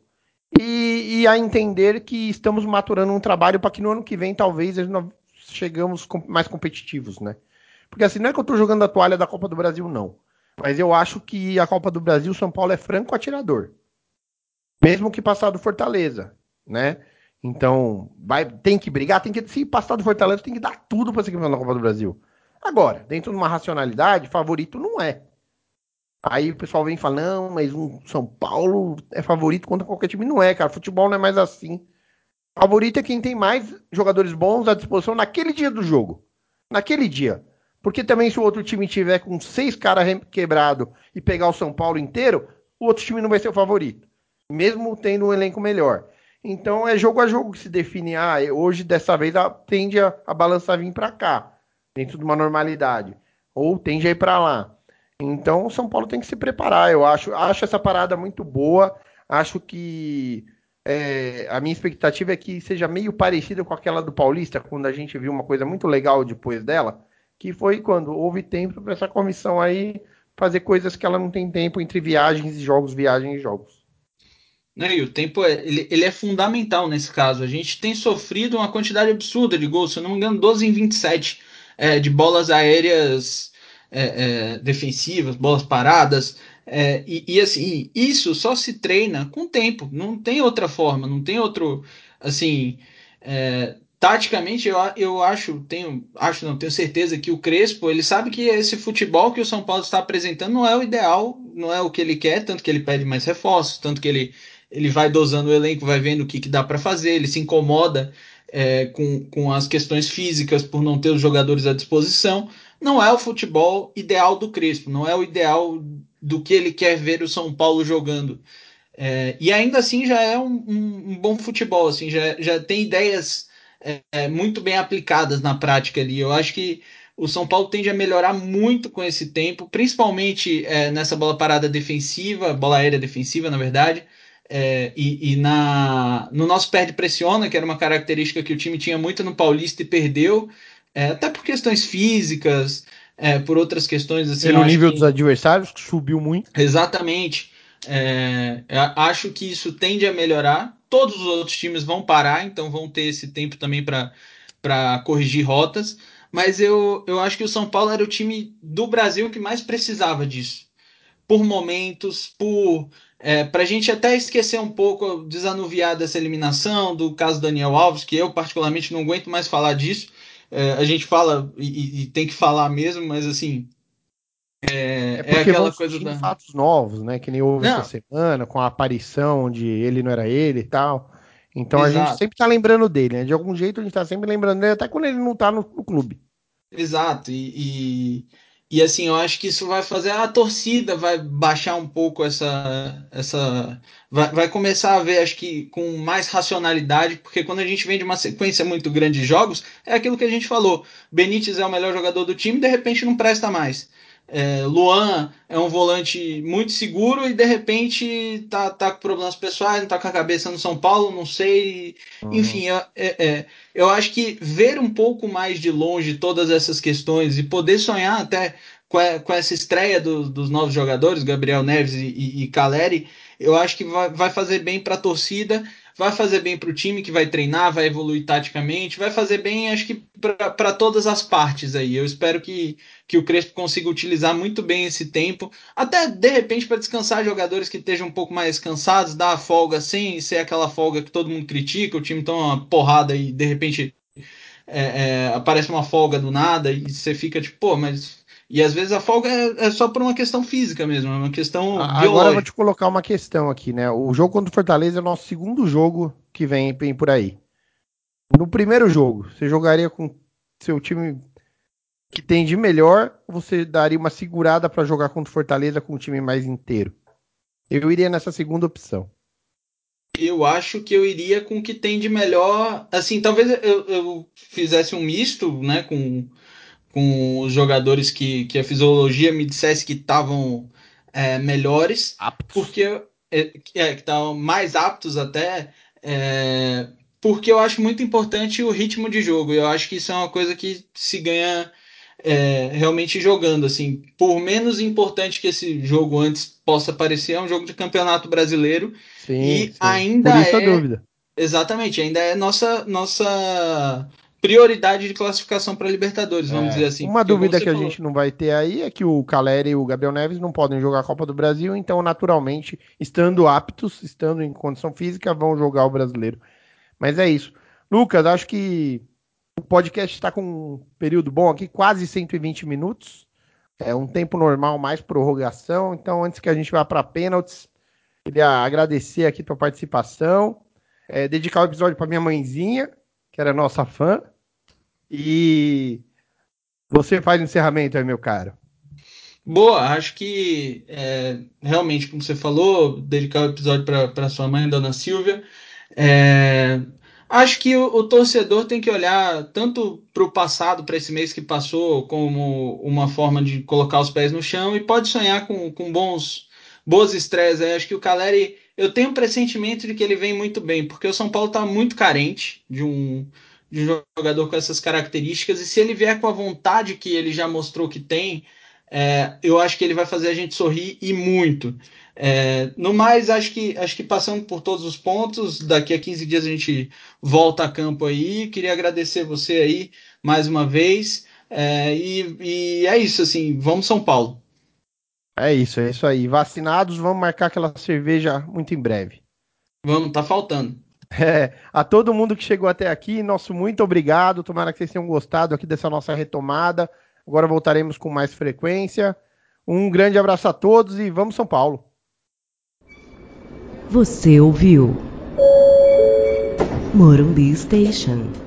e, e, a entender que estamos maturando um trabalho para que no ano que vem talvez nós chegamos mais competitivos, né? Porque assim, não é que eu tô jogando a toalha da Copa do Brasil, não. Mas eu acho que a Copa do Brasil, São Paulo é franco atirador. Mesmo que passar do Fortaleza, né? Então, vai, tem que brigar, tem que. Se passar do Fortaleza, tem que dar tudo para ser campeão da Copa do Brasil. Agora, dentro de uma racionalidade, favorito não é. Aí o pessoal vem e fala, não, mas um São Paulo é favorito contra qualquer time. Não é, cara. Futebol não é mais assim. Favorito é quem tem mais jogadores bons à disposição naquele dia do jogo. Naquele dia. Porque também se o outro time tiver com seis caras quebrado e pegar o São Paulo inteiro, o outro time não vai ser o favorito, mesmo tendo um elenco melhor. Então é jogo a jogo que se define. Ah, hoje dessa vez tende a, a balança vir para cá, dentro de uma normalidade, ou tende a ir para lá. Então o São Paulo tem que se preparar. Eu acho, acho essa parada muito boa. Acho que é, a minha expectativa é que seja meio parecida com aquela do Paulista, quando a gente viu uma coisa muito legal depois dela que foi quando houve tempo para essa comissão aí fazer coisas que ela não tem tempo entre viagens e jogos, viagens e jogos. Né, e o tempo é, ele, ele, é fundamental nesse caso. A gente tem sofrido uma quantidade absurda de gols, se eu não me engano, 12 em 27 é, de bolas aéreas é, é, defensivas, bolas paradas. É, e, e, assim, isso só se treina com tempo, não tem outra forma, não tem outro. Assim, é, taticamente eu, eu acho, tenho, acho não, tenho certeza que o Crespo ele sabe que esse futebol que o São Paulo está apresentando não é o ideal, não é o que ele quer, tanto que ele pede mais reforços, tanto que ele, ele vai dosando o elenco, vai vendo o que, que dá para fazer, ele se incomoda é, com, com as questões físicas por não ter os jogadores à disposição. Não é o futebol ideal do Crespo, não é o ideal do que ele quer ver o São Paulo jogando. É, e ainda assim já é um, um, um, bom futebol, assim, já, já tem ideias é, é, muito bem aplicadas na prática ali. Eu acho que o São Paulo tende a melhorar muito com esse tempo, principalmente é, nessa bola parada defensiva, bola aérea defensiva, na verdade. É, e, e na, no nosso perde-pressiona, que era uma característica que o time tinha muito no Paulista e perdeu, é, até por questões físicas, é, por outras questões. Assim, Pelo nível que... dos adversários, que subiu muito. Exatamente. É, acho que isso tende a melhorar. Todos os outros times vão parar, então vão ter esse tempo também para corrigir rotas. Mas eu, eu acho que o São Paulo era o time do Brasil que mais precisava disso. Por momentos, por. É, para a gente até esquecer um pouco, desanuviar dessa eliminação, do caso Daniel Alves, que eu particularmente não aguento mais falar disso, é, a gente fala e, e, tem que falar mesmo, mas assim. É, é, é aquela coisa da. fatos novos, né? Que nem houve não. essa semana, com a aparição onde ele não era ele e tal. Então Exato. a gente sempre tá lembrando dele, né? De algum jeito a gente tá sempre lembrando dele, até quando ele não tá no, no clube. Exato, e, e, e, assim, eu acho que isso vai fazer a torcida vai baixar um pouco essa. essa vai, vai começar a ver, acho que, com mais racionalidade, porque quando a gente vem de uma sequência muito grande de jogos, é aquilo que a gente falou. Benítez é o melhor jogador do time, de repente não presta mais. É, Luan é um volante muito seguro e de repente tá, tá com problemas pessoais, não tá com a cabeça no São Paulo, não sei. Uhum. Enfim, é, é, eu acho que ver um pouco mais de longe todas essas questões e poder sonhar até com, a, com essa estreia do, dos novos jogadores, Gabriel Neves e, e, e Caleri, eu acho que vai, vai fazer bem para a torcida vai fazer bem para o time que vai treinar, vai evoluir taticamente, vai fazer bem, acho que para todas as partes aí. Eu espero que, que o Crespo consiga utilizar muito bem esse tempo, até de repente para descansar jogadores que estejam um pouco mais cansados, dar a folga sem ser aquela folga que todo mundo critica, o time toma uma porrada e de repente é, é, aparece uma folga do nada e você fica tipo, pô, mas e às vezes a folga é, é, só por uma questão física mesmo, é uma questão Agora biológica. eu vou te colocar uma questão aqui, né? O jogo contra o Fortaleza é o nosso segundo jogo que vem, vem por aí. No primeiro jogo, você jogaria com seu time que tem de melhor, ou você daria uma segurada para jogar contra o Fortaleza com o time mais inteiro? Eu iria nessa segunda opção. Eu acho que eu iria com o que tem de melhor. Assim, talvez eu, eu fizesse um misto, né, com com os jogadores que, que a fisiologia me dissesse que estavam é, melhores, aptos. porque é, é, que estavam mais aptos até, é, porque eu acho muito importante o ritmo de jogo. Eu acho que isso é uma coisa que se ganha é, realmente jogando. Assim, por menos importante que esse jogo antes possa parecer, é um jogo de campeonato brasileiro sim, e sim. ainda por isso é. A dúvida. Exatamente, ainda é nossa nossa prioridade de classificação para Libertadores, vamos é, dizer assim. Uma dúvida que falou. a gente não vai ter aí é que o Caleri e o Gabriel Neves não podem jogar a Copa do Brasil, então naturalmente, estando aptos, estando em condição física, vão jogar o brasileiro. Mas é isso. Lucas, acho que o podcast está com um período bom aqui, quase 120 minutos. É um tempo normal, mais prorrogação. Então, antes que a gente vá para pênaltis, queria agradecer aqui a tua participação, é, dedicar o episódio para minha mãezinha, que era nossa fã. E você faz o encerramento aí, meu caro. Boa, acho que é, realmente, como você falou, dedicar o episódio para sua mãe, Dona Silvia. É, acho que o, o, torcedor tem que olhar tanto para o passado, para esse mês que passou, como uma forma de colocar os pés no chão e pode sonhar com, com bons, boas estreias. Acho que o Caleri, eu tenho um pressentimento de que ele vem muito bem, porque o São Paulo está muito carente de um de um jogador com essas características, e se ele vier com a vontade que ele já mostrou que tem, é, eu acho que ele vai fazer a gente sorrir e muito. É, no mais, acho que, acho que passando por todos os pontos, daqui a 15 dias a gente volta a campo aí. Queria agradecer você aí mais uma vez. É, e, e é isso, assim, vamos São Paulo. É isso, é isso aí. Vacinados, vamos marcar aquela cerveja muito em breve. Vamos, tá faltando. É, a todo mundo que chegou até aqui, nosso muito obrigado. Tomara que vocês tenham gostado aqui dessa nossa retomada. Agora voltaremos com mais frequência. Um grande abraço a todos e vamos São Paulo. Você ouviu Morumbi Station.